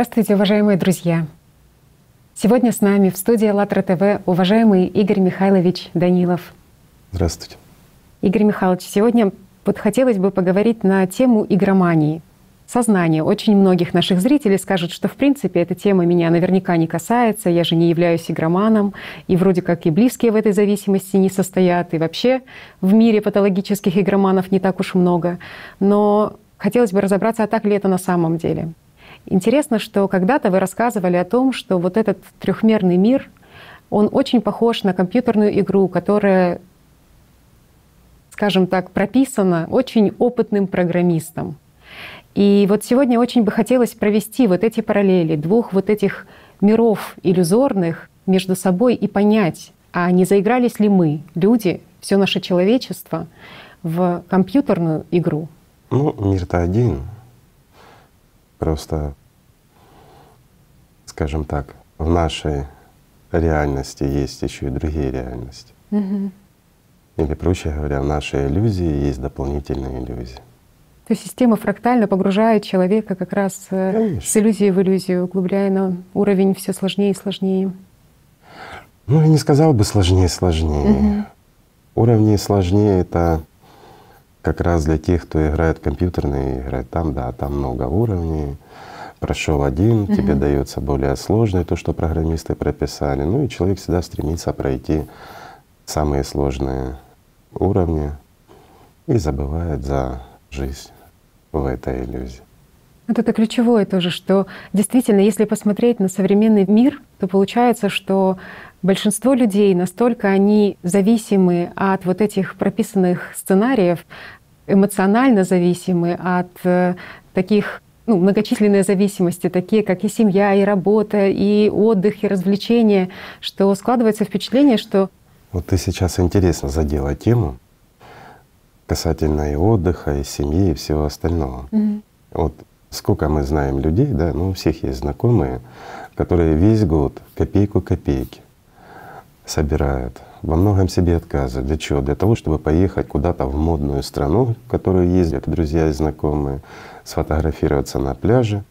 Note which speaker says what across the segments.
Speaker 1: Здравствуйте, уважаемые друзья! Сегодня с нами в студии АЛЛАТРА ТВ уважаемый Игорь Михайлович Данилов.
Speaker 2: Здравствуйте.
Speaker 1: Игорь Михайлович, сегодня вот хотелось бы поговорить на тему игромании, сознания. Очень многих наших зрителей скажут, что в принципе эта тема меня наверняка не касается, я же не являюсь игроманом, и вроде как и близкие в этой зависимости не состоят, и вообще в мире патологических игроманов не так уж много. Но хотелось бы разобраться, а так ли это на самом деле. Интересно, что когда-то вы рассказывали о том, что вот этот трехмерный мир, он очень похож на компьютерную игру, которая, скажем так, прописана очень опытным программистом. И вот сегодня очень бы хотелось провести вот эти параллели двух вот этих миров иллюзорных между собой и понять, а не заигрались ли мы, люди, все наше человечество, в компьютерную игру?
Speaker 2: Ну, мир-то один. Просто, скажем так, в нашей реальности есть еще и другие реальности.
Speaker 1: Угу.
Speaker 2: Или, проще говоря, в нашей иллюзии есть дополнительные иллюзии.
Speaker 1: То есть система фрактально погружает человека как раз э,
Speaker 2: Конечно.
Speaker 1: с иллюзии в иллюзию, углубляя на уровень все сложнее и сложнее.
Speaker 2: Ну, я не сказал бы сложнее сложнее.
Speaker 1: Мгм.
Speaker 2: Уровни сложнее это как раз для тех, кто играет в компьютерные игры. Там, да, там много уровней. Прошел один, тебе
Speaker 1: Мгм.
Speaker 2: дается более сложное, то, что программисты прописали. Ну и человек всегда стремится пройти самые сложные уровни и забывает за жизнь в этой иллюзии.
Speaker 1: Вот это ключевое тоже, что действительно, если посмотреть на современный мир, то получается, что большинство людей настолько они зависимы от вот этих прописанных сценариев, эмоционально зависимы от э, таких ну, многочисленные зависимости, такие как и семья, и работа, и отдых, и развлечения, что складывается впечатление, что
Speaker 2: Вот ты сейчас интересно задела тему касательно и отдыха, и семьи, и всего остального.
Speaker 1: Мгм.
Speaker 2: Вот сколько мы знаем людей, да, ну у всех есть знакомые, которые весь год копейку копейки собирают, во многом себе отказывают. Для чего? Для того, чтобы поехать куда-то в модную страну, в которую ездят друзья и знакомые, сфотографироваться на пляже,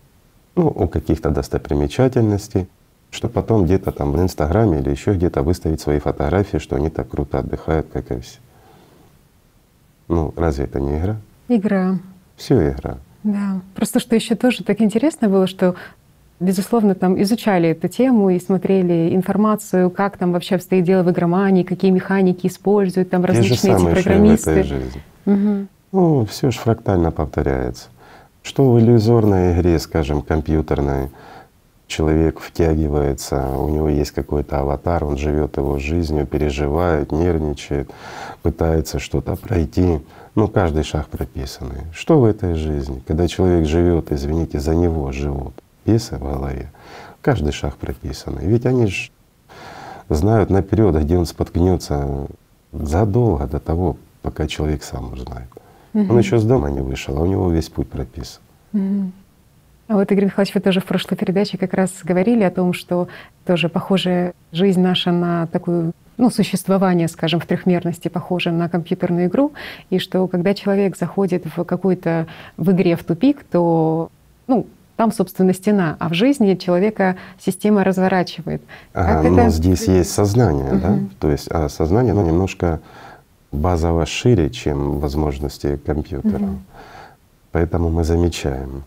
Speaker 2: ну, у каких-то достопримечательностей, чтобы потом где-то там в Инстаграме или еще где-то выставить свои фотографии, что они так круто отдыхают, как и все. Ну, разве это не игра?
Speaker 1: игра,
Speaker 2: Все игра.
Speaker 1: Да, просто что еще тоже так интересно было, что безусловно там изучали эту тему и смотрели информацию, как там вообще обстоит дело в игромании, какие механики используют там различные эти
Speaker 2: и в
Speaker 1: программисты.
Speaker 2: этой жизни.
Speaker 1: Мгм.
Speaker 2: Ну, все же фрактально повторяется. Что в иллюзорной игре, скажем, компьютерной, человек втягивается, у него есть какой-то аватар, он живет его жизнью, переживает, нервничает, пытается что-то пройти. Ну, каждый шаг прописанный. Что в этой жизни? Когда человек живет, извините, за него живут бесы в голове, каждый шаг прописанный. Ведь они же знают наперед, где он споткнется задолго до того, пока человек сам узнает. Он
Speaker 1: Мгм.
Speaker 2: еще с дома не вышел, а у него весь путь прописан.
Speaker 1: А вот, Игорь Михайлович, вы тоже в прошлой передаче как раз говорили о том, что тоже похожая жизнь наша на такую ну, существование, скажем, в трехмерности похоже на компьютерную игру, и что когда человек заходит в какой-то в игре в тупик, то ну, там, собственно, стена, а в жизни человека система разворачивает. Как
Speaker 2: но
Speaker 1: это-
Speaker 2: здесь есть сознание, да?
Speaker 1: Мгм.
Speaker 2: То есть а сознание оно немножко базово шире, чем возможности компьютера.
Speaker 1: Мгм.
Speaker 2: Поэтому мы замечаем,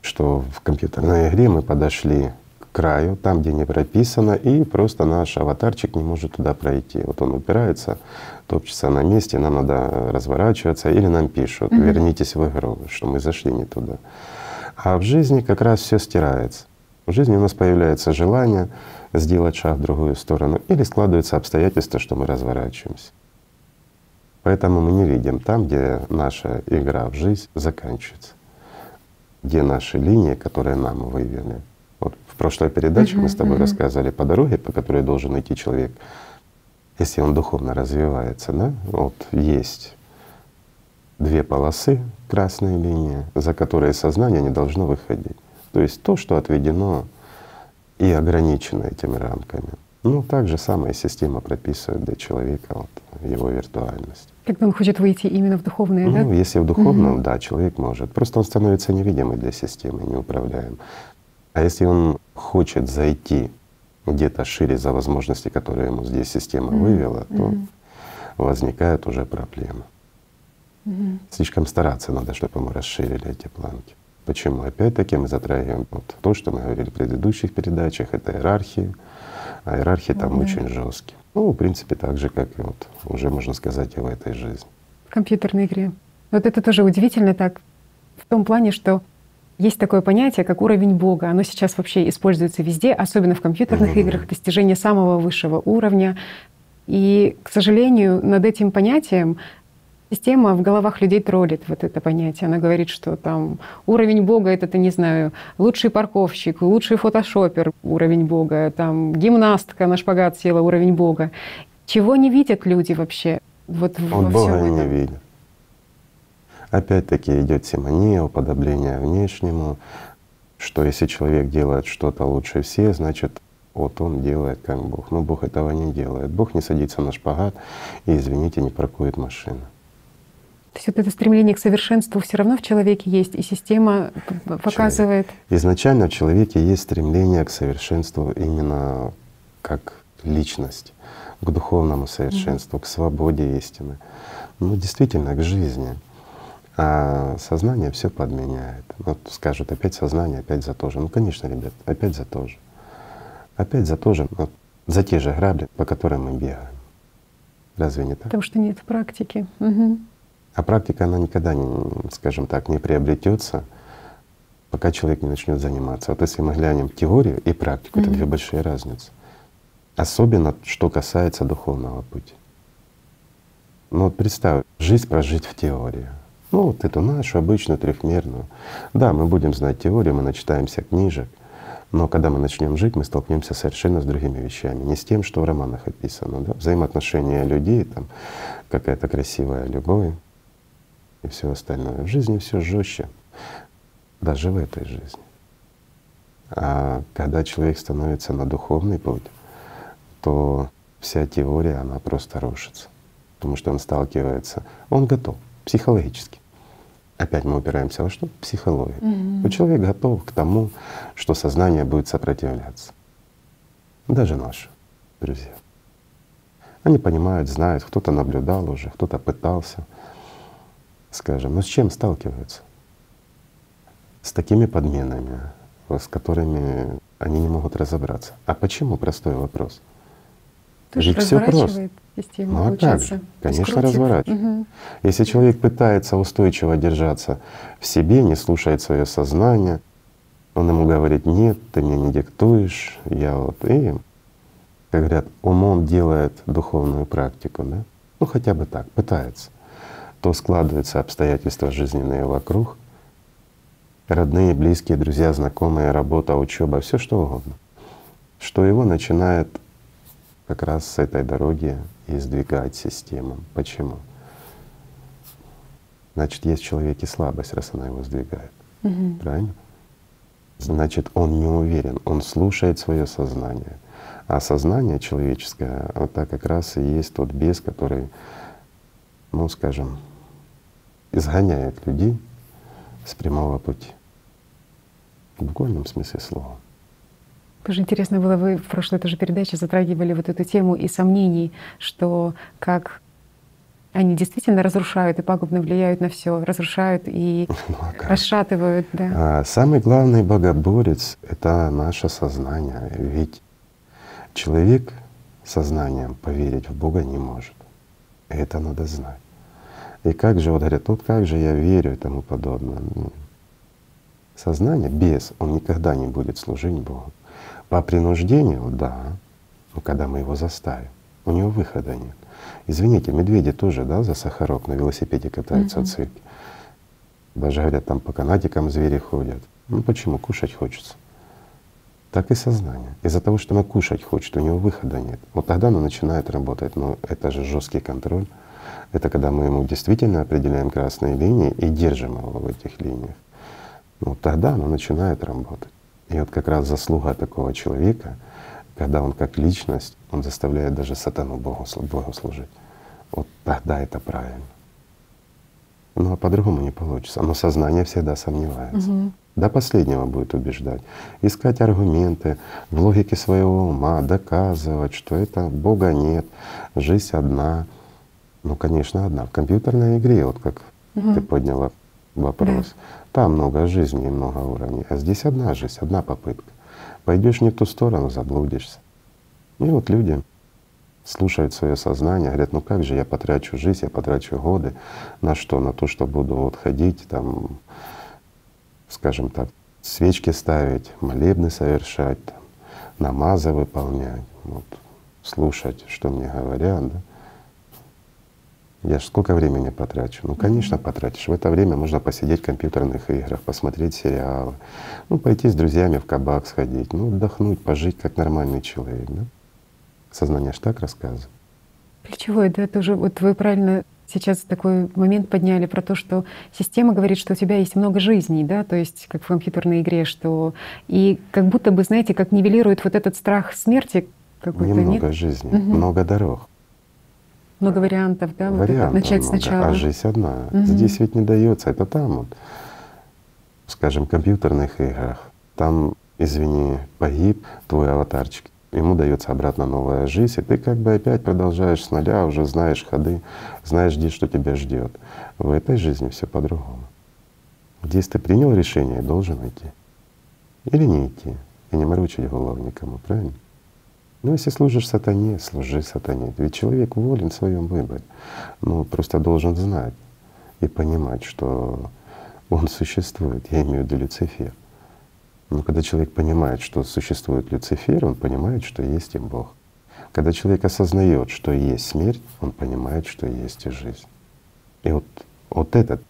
Speaker 2: что в компьютерной игре мы подошли к краю, там, где не прописано, и просто наш аватарчик не может туда пройти. Вот он упирается, топчется на месте, нам надо разворачиваться, или нам пишут, вернитесь в игру, что мы зашли не туда. А в жизни как раз все стирается. В жизни у нас появляется желание сделать шаг в другую сторону, или складываются обстоятельства, что мы разворачиваемся. Поэтому мы не видим там, где наша игра в жизнь заканчивается, где наши линии, которые нам вывели. Вот в прошлой передаче мы с тобой
Speaker 1: мгм.
Speaker 2: рассказывали по дороге, по которой должен идти человек, если он духовно развивается, да, вот есть две полосы, красные линии, за которые сознание не должно выходить. То есть то, что отведено и ограничено этими рамками. Ну, так же самая система прописывает для человека вот, его виртуальность.
Speaker 1: Когда он хочет выйти именно в духовное,
Speaker 2: Ну,
Speaker 1: да?
Speaker 2: если в духовном,
Speaker 1: Мгм.
Speaker 2: да, человек может. Просто он становится невидимый для системы, неуправляем. А если он хочет зайти где-то шире за возможности, которые ему здесь система вывела, то возникают уже проблемы. Слишком стараться надо, чтобы мы расширили эти планки. Почему? Опять-таки мы затрагиваем вот то, что мы говорили в предыдущих передачах, это иерархии, а иерархии там
Speaker 1: Да.
Speaker 2: очень жесткие. Ну, в принципе, так же, как и вот уже можно сказать и в этой жизни.
Speaker 1: в компьютерной игре. Вот это тоже удивительно так, в том плане, что есть такое понятие, как уровень Бога. Оно сейчас вообще используется везде, особенно в компьютерных
Speaker 2: Мгм.
Speaker 1: играх, достижение самого высшего уровня. И, к сожалению, над этим понятием система в головах людей троллит вот это понятие. Она говорит, что там уровень Бога — это, ты не знаю, лучший парковщик, лучший фотошопер — уровень Бога, там гимнастка на шпагат села — уровень Бога. Чего не видят люди вообще? Вот
Speaker 2: Он
Speaker 1: во
Speaker 2: Бога
Speaker 1: всем
Speaker 2: не видит. Опять-таки идет симония, уподобление внешнему, что если человек делает что-то лучше всех, значит, вот он делает как Бог. Но Бог этого не делает. Бог не садится на шпагат и, извините, не паркует машину.
Speaker 1: То есть вот это стремление к совершенству все равно в человеке есть, и система показывает.
Speaker 2: Изначально в человеке есть стремление к совершенству именно как личность, к духовному совершенству, к свободе истины. Ну, действительно, к жизни. А сознание все подменяет. Вот скажут, опять сознание, опять за то же. Ну, конечно, ребят, опять за то же. Опять за то же, вот, за те же грабли, по которым мы бегаем. Разве не так?
Speaker 1: Потому что нет практики. Мгм.
Speaker 2: А практика, она никогда, не, скажем так, не приобретется, пока человек не начнет заниматься. Вот если мы глянем теорию и практику, это
Speaker 1: Мгм.
Speaker 2: две большие разницы. Особенно, что касается духовного пути. Ну вот представь, жизнь прожить в теории. Ну вот эту нашу обычную трехмерную. Да, мы будем знать теорию, мы начитаемся книжек, но когда мы начнем жить, мы столкнемся совершенно с другими вещами. Не с тем, что в романах описано. Да? Взаимоотношения людей, там какая-то красивая любовь и все остальное. В жизни все жестче, даже в этой жизни. А когда человек становится на духовный путь, то вся теория, она просто рушится. Потому что он сталкивается, он готов психологически. Опять мы упираемся во что?
Speaker 1: Мгм.
Speaker 2: Но человек готов к тому, что сознание будет сопротивляться. Даже наши друзья. Они понимают, знают, кто-то наблюдал уже, кто-то пытался, скажем, но с чем сталкиваются? С такими подменами, с которыми они не могут разобраться. А почему? Простой вопрос.
Speaker 1: Тоже
Speaker 2: Ведь всё просто.
Speaker 1: систему,
Speaker 2: Ну а как же? Конечно, разворачивает.
Speaker 1: Мгм.
Speaker 2: Если человек пытается устойчиво держаться в себе, не слушает свое сознание, он ему говорит, нет, ты мне не диктуешь, я вот и, как говорят, умом делает духовную практику, да? Ну хотя бы так, пытается. То складываются обстоятельства жизненные вокруг, родные, близкие, друзья, знакомые, работа, учеба, все что угодно, что его начинает как раз с этой дороги и сдвигать систему. Почему? Значит, есть в человеке слабость, раз она его сдвигает.
Speaker 1: Мгм.
Speaker 2: Правильно? Значит, он не уверен, он слушает свое сознание. А сознание человеческое — это как раз и есть тот бес, который, ну скажем, изгоняет людей с прямого пути. В буквальном смысле слова.
Speaker 1: Тоже интересно было, вы в прошлой тоже передаче затрагивали вот эту тему и сомнений, что как они действительно разрушают и пагубно влияют на все, разрушают и
Speaker 2: Ну, а как?
Speaker 1: расшатывают, да.
Speaker 2: А Самый главный богоборец — это наше сознание. Ведь человек сознанием поверить в Бога не может. Это надо знать. И как же, вот говорят, вот как же я верю и тому подобное. Ну, Сознание без, он никогда не будет служить Богу. По принуждению, да, но когда мы его заставим, у него выхода нет. Извините, медведи тоже, да, за сахарок на велосипеде катаются
Speaker 1: Мгм.
Speaker 2: от цирки. Даже говорят, там по канатикам звери ходят. Ну почему? Кушать хочется. Так и сознание. Из-за того, что оно кушать хочет, у него выхода нет. Вот тогда оно начинает работать. Но это же жесткий контроль. Это когда мы ему действительно определяем красные линии и держим его в этих линиях. Вот тогда оно начинает работать. И вот как раз заслуга такого человека, когда он как личность, он заставляет даже сатану Богу, Богу служить. Вот тогда это правильно. Ну а по-другому не получится. Но сознание всегда сомневается.
Speaker 1: Мгм.
Speaker 2: До последнего будет убеждать. Искать аргументы в логике своего ума, доказывать, что это Бога нет, жизнь одна. Ну, конечно, одна. В компьютерной игре, вот как угу. ты подняла вопрос, да. там много жизней, много уровней. А здесь одна жизнь, одна попытка. Пойдешь не в ту сторону, заблудишься. И вот люди слушают свое сознание, говорят, ну как же я потрачу жизнь, я потрачу годы на что? На то, что буду вот ходить там скажем так, свечки ставить, молебны совершать, там, намазы выполнять, вот, слушать, что мне говорят. Да? Я же сколько времени потрачу? Ну, конечно, потратишь. В это время можно посидеть в компьютерных играх, посмотреть сериалы, ну, пойти с друзьями в кабак сходить, ну, отдохнуть, пожить как нормальный человек. Да? Сознание ж так рассказывает.
Speaker 1: Ключевое, да, тоже вот вы правильно сейчас такой момент подняли про то, что система говорит, что у тебя есть много жизней, да, то есть как в компьютерной игре, что и как будто бы, знаете, как нивелирует вот этот страх смерти
Speaker 2: какой-то. Немного нет? жизней, угу. много дорог.
Speaker 1: Много вариантов, да,
Speaker 2: Вариантов
Speaker 1: вот начать
Speaker 2: много,
Speaker 1: сначала.
Speaker 2: А жизнь одна. Угу. Здесь ведь не дается, это там вот, скажем, в компьютерных играх. Там, извини, погиб твой аватарчик, ему дается обратно новая жизнь, и ты как бы опять продолжаешь с нуля, уже знаешь ходы, знаешь, где что тебя ждет. В этой жизни все по-другому. Здесь ты принял решение и должен идти. Или не идти, и не морочить голову никому, правильно? Ну, если служишь сатане, служи сатане. Ведь человек волен в своем выборе. Ну, просто должен знать и понимать, что он существует. Я имею в виду Люцифер. Но когда человек понимает, что существует Люцифер, он понимает, что есть и Бог. Когда человек осознает, что есть смерть, он понимает, что есть и жизнь. И вот, вот этот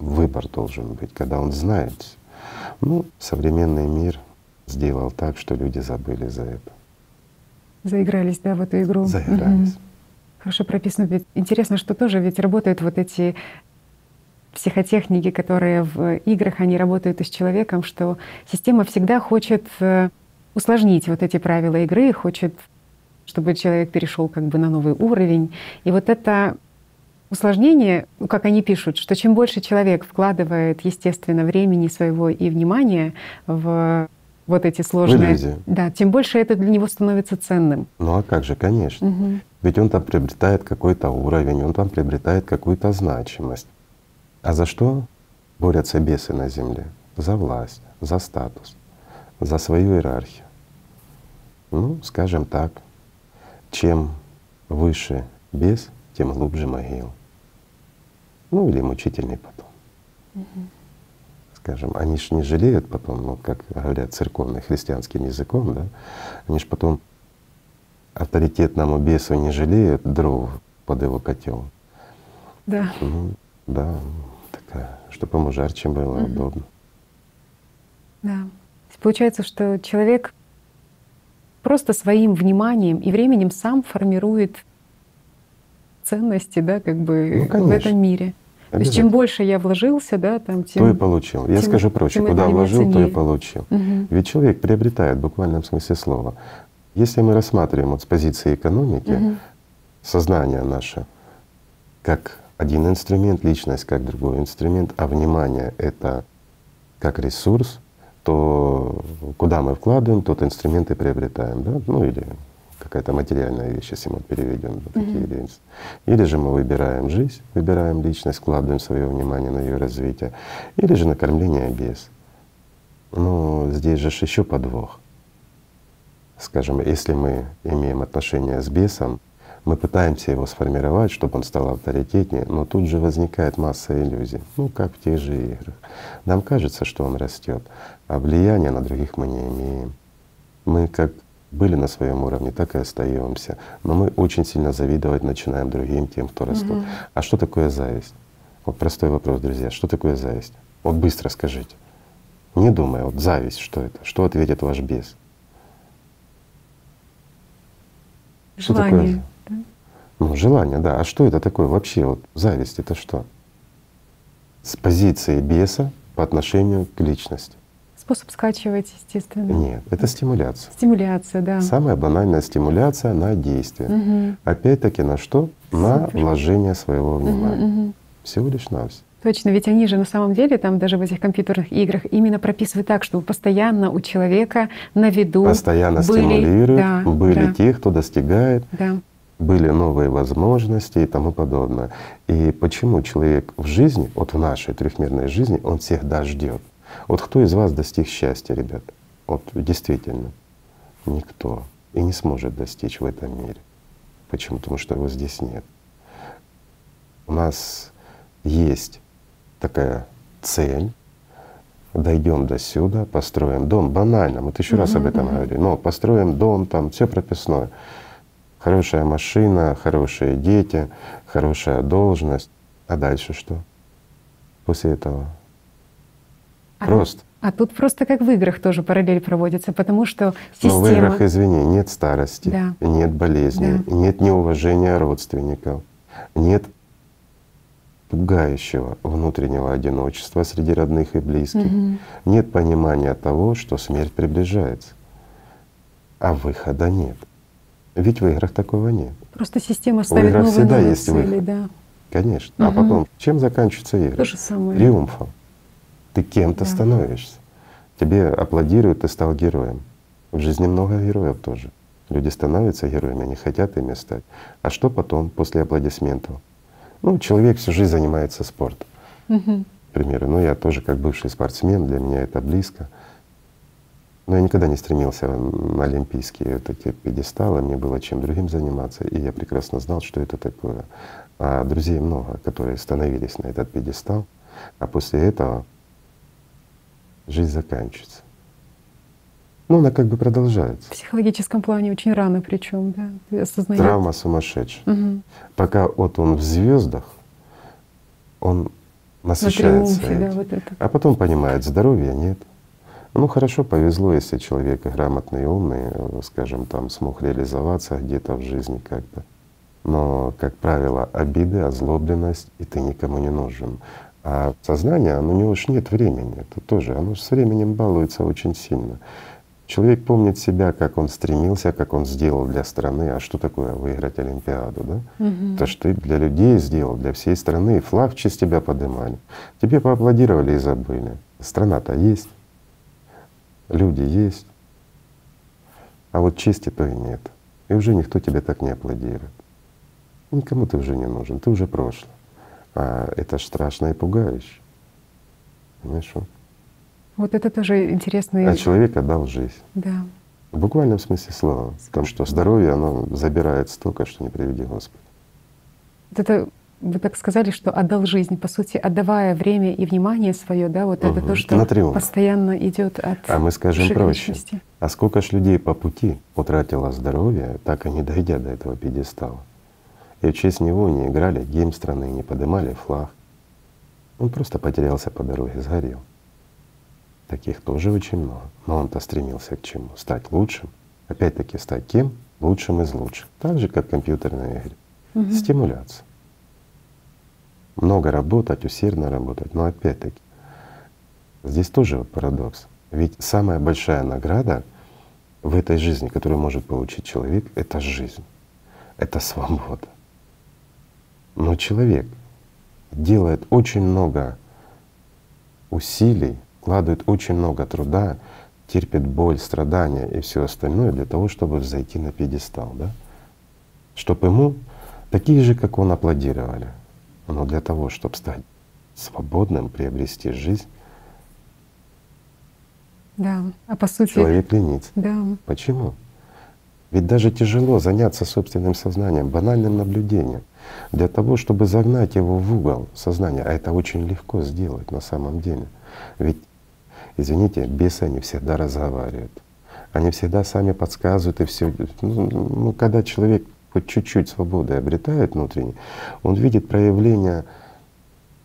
Speaker 2: выбор должен быть, когда он знает. Ну, современный мир сделал так, что люди забыли за это.
Speaker 1: Заигрались, да, в эту игру.
Speaker 2: Заигрались. Угу.
Speaker 1: Хорошо прописано. Ведь интересно, что тоже ведь работают вот эти психотехники, которые в играх, они работают и с человеком, что система всегда хочет э, усложнить вот эти правила игры, хочет, чтобы человек перешел как бы на новый уровень. И вот это усложнение, как они пишут, что чем больше человек вкладывает, естественно, времени своего и внимания в вот эти сложные, да, тем больше это для него становится ценным.
Speaker 2: Ну а как же, конечно. Угу. Ведь он там приобретает какой-то уровень, он там приобретает какую-то значимость. А за что борются бесы на земле? За власть, за статус, за свою иерархию. Ну, скажем так, чем выше бес, тем глубже могил. Ну или мучительный потом. Угу. Скажем, они ж не жалеют потом, ну, как говорят церковным христианским языком, да, они ж потом авторитетному бесу не жалеют дров под его котел.
Speaker 1: Да.
Speaker 2: Ну, да, чтобы ему жарче было, угу. удобно.
Speaker 1: Да. Получается, что человек просто своим вниманием и временем сам формирует ценности, да, как бы ну, в этом мире. То есть чем больше я вложился, да, там тем.
Speaker 2: То и получил. Я тем, скажу проще, куда вложил, ценнее. то и получил. Угу. Ведь человек приобретает в буквальном смысле слова. Если мы рассматриваем вот с позиции экономики угу. сознание наше как один инструмент, личность как другой инструмент, а внимание — это как ресурс, то куда мы вкладываем, тот инструмент и приобретаем, да? ну или какая-то материальная вещь, если мы переведем вот такие mm-hmm. Или же мы выбираем жизнь, выбираем личность, вкладываем свое внимание на ее развитие, или же накормление без. Но здесь же еще подвох. Скажем, если мы имеем отношение с бесом, мы пытаемся его сформировать, чтобы он стал авторитетнее, но тут же возникает масса иллюзий, ну как в тех же играх. Нам кажется, что он растет, а влияния на других мы не имеем. Мы как были на своем уровне, так и остаемся. Но мы очень сильно завидовать начинаем другим, тем, кто растут. Угу. А что такое зависть? Вот простой вопрос, друзья. Что такое зависть? Вот быстро скажите. Не думая, вот зависть, что это? Что ответит ваш бес?
Speaker 1: Желание. Что такое?
Speaker 2: Ну, желание, да. А что это такое вообще? Вот зависть это что? С позиции беса по отношению к личности.
Speaker 1: Способ скачивать, естественно.
Speaker 2: Нет, это стимуляция.
Speaker 1: Стимуляция, да.
Speaker 2: Самая банальная стимуляция на действие. Угу. Опять-таки на что? На Супер. вложение своего внимания. Угу, угу. Всего лишь на все.
Speaker 1: Точно, ведь они же на самом деле там даже в этих компьютерных играх именно прописывают так, чтобы постоянно у человека на виду
Speaker 2: Постоянно
Speaker 1: были,
Speaker 2: стимулируют,
Speaker 1: да,
Speaker 2: были
Speaker 1: да,
Speaker 2: те, кто достигает,
Speaker 1: да.
Speaker 2: были новые возможности и тому подобное. И почему человек в жизни, вот в нашей трехмерной жизни, он всегда ждет. Вот кто из вас достиг счастья, ребят? Вот действительно, никто и не сможет достичь в этом мире. Почему? Потому что его здесь нет. У нас есть такая цель, дойдем до сюда, построим дом. Банально, мы тысячу раз об этом говорили. Но построим дом, там все прописное. Хорошая машина, хорошие дети, хорошая должность. А дальше что? После этого
Speaker 1: А
Speaker 2: просто.
Speaker 1: А тут просто как в играх тоже параллель проводится, потому что система…
Speaker 2: Но в играх, извини, нет старости,
Speaker 1: Да.
Speaker 2: нет болезни, нет неуважения родственников, нет пугающего внутреннего одиночества среди родных и близких,
Speaker 1: Мгм.
Speaker 2: нет понимания того, что смерть приближается, а выхода нет. Ведь в играх такого нет.
Speaker 1: Просто система ставит
Speaker 2: играх
Speaker 1: новые,
Speaker 2: всегда
Speaker 1: новые
Speaker 2: есть
Speaker 1: цели,
Speaker 2: выход.
Speaker 1: да.
Speaker 2: Конечно. А
Speaker 1: Мгм.
Speaker 2: потом, чем заканчиваются игры?
Speaker 1: То же самое.
Speaker 2: Триумфом. Ты кем-то
Speaker 1: Да.
Speaker 2: становишься. Тебе аплодируют, ты стал героем. В жизни много героев тоже. Люди становятся героями, они хотят ими стать. А что потом, после аплодисментов? Ну, человек всю жизнь занимается спортом,
Speaker 1: Мгм.
Speaker 2: к примеру. Ну, я тоже как бывший спортсмен, для меня это близко. Но я никогда не стремился на олимпийские вот эти пьедесталы, мне было чем другим заниматься, и я прекрасно знал, что это такое. А друзей много, которые становились на этот пьедестал, а после этого жизнь заканчивается. Ну, она как бы продолжается.
Speaker 1: В психологическом плане очень рано причем, да, ты осознаешь.
Speaker 2: Травма сумасшедшая.
Speaker 1: Мгм.
Speaker 2: Пока вот он в звездах, он
Speaker 1: На
Speaker 2: насыщается.
Speaker 1: триумфе, да, вот это.
Speaker 2: А потом понимает, здоровья нет. Ну хорошо, повезло, если человек грамотный и умный, скажем, там смог реализоваться где-то в жизни как-то. Но, как правило, обиды, озлобленность, и ты никому не нужен. А сознание, оно, у него уж нет времени. Это тоже, оно же с временем балуется очень сильно. Человек помнит себя, как он стремился, как он сделал для страны. А что такое выиграть Олимпиаду, да?
Speaker 1: Мгм.
Speaker 2: То, что ты для людей сделал, для всей страны, флаг в честь тебя поднимали. Тебе поаплодировали и забыли. Страна-то есть, люди есть, а вот чести то и нет. И уже никто тебе так не аплодирует. Никому ты уже не нужен, ты уже прошлое. А это ж страшно и пугающе. Понимаешь? вот?
Speaker 1: Вот это тоже интересный,
Speaker 2: А человек отдал жизнь.
Speaker 1: да.
Speaker 2: В буквальном смысле слова. Потому что здоровье, оно забирает столько, что не приведи Господи.
Speaker 1: Вот это вы так сказали, что отдал жизнь, по сути, отдавая время и внимание свое, да, вот это
Speaker 2: Мгм.
Speaker 1: то, что
Speaker 2: На триумф.
Speaker 1: постоянно идет от
Speaker 2: А мы скажем проще. А сколько ж людей по пути утратило здоровье, так и не дойдя до этого пьедестала. И в честь него не играли гимн страны, не поднимали флаг. Он просто потерялся по дороге, сгорел. Таких тоже очень много. Но он-то стремился к чему? Стать лучшим. Опять-таки стать кем? Лучшим из лучших. Так же, как в компьютерной игре.
Speaker 1: Мгм.
Speaker 2: Стимуляция. Много работать, усердно работать. Но опять-таки, здесь тоже вот парадокс. Ведь самая большая награда в этой жизни, которую может получить человек, это жизнь, это свобода. Но человек делает очень много усилий, вкладывает очень много труда, терпит боль, страдания и все остальное для того, чтобы взойти на пьедестал, да? Чтобы ему такие же, как он, аплодировали. Но для того, чтобы стать свободным, приобрести жизнь,
Speaker 1: Да, а по сути,
Speaker 2: человек ленится.
Speaker 1: да,
Speaker 2: Почему? Ведь даже тяжело заняться собственным сознанием, банальным наблюдением, для того, чтобы загнать его в угол сознания. А это очень легко сделать на самом деле. Ведь, извините, бесы, они всегда разговаривают. Они всегда сами подсказывают и все. Ну, ну, когда человек хоть чуть-чуть свободы обретает внутренне, он видит проявление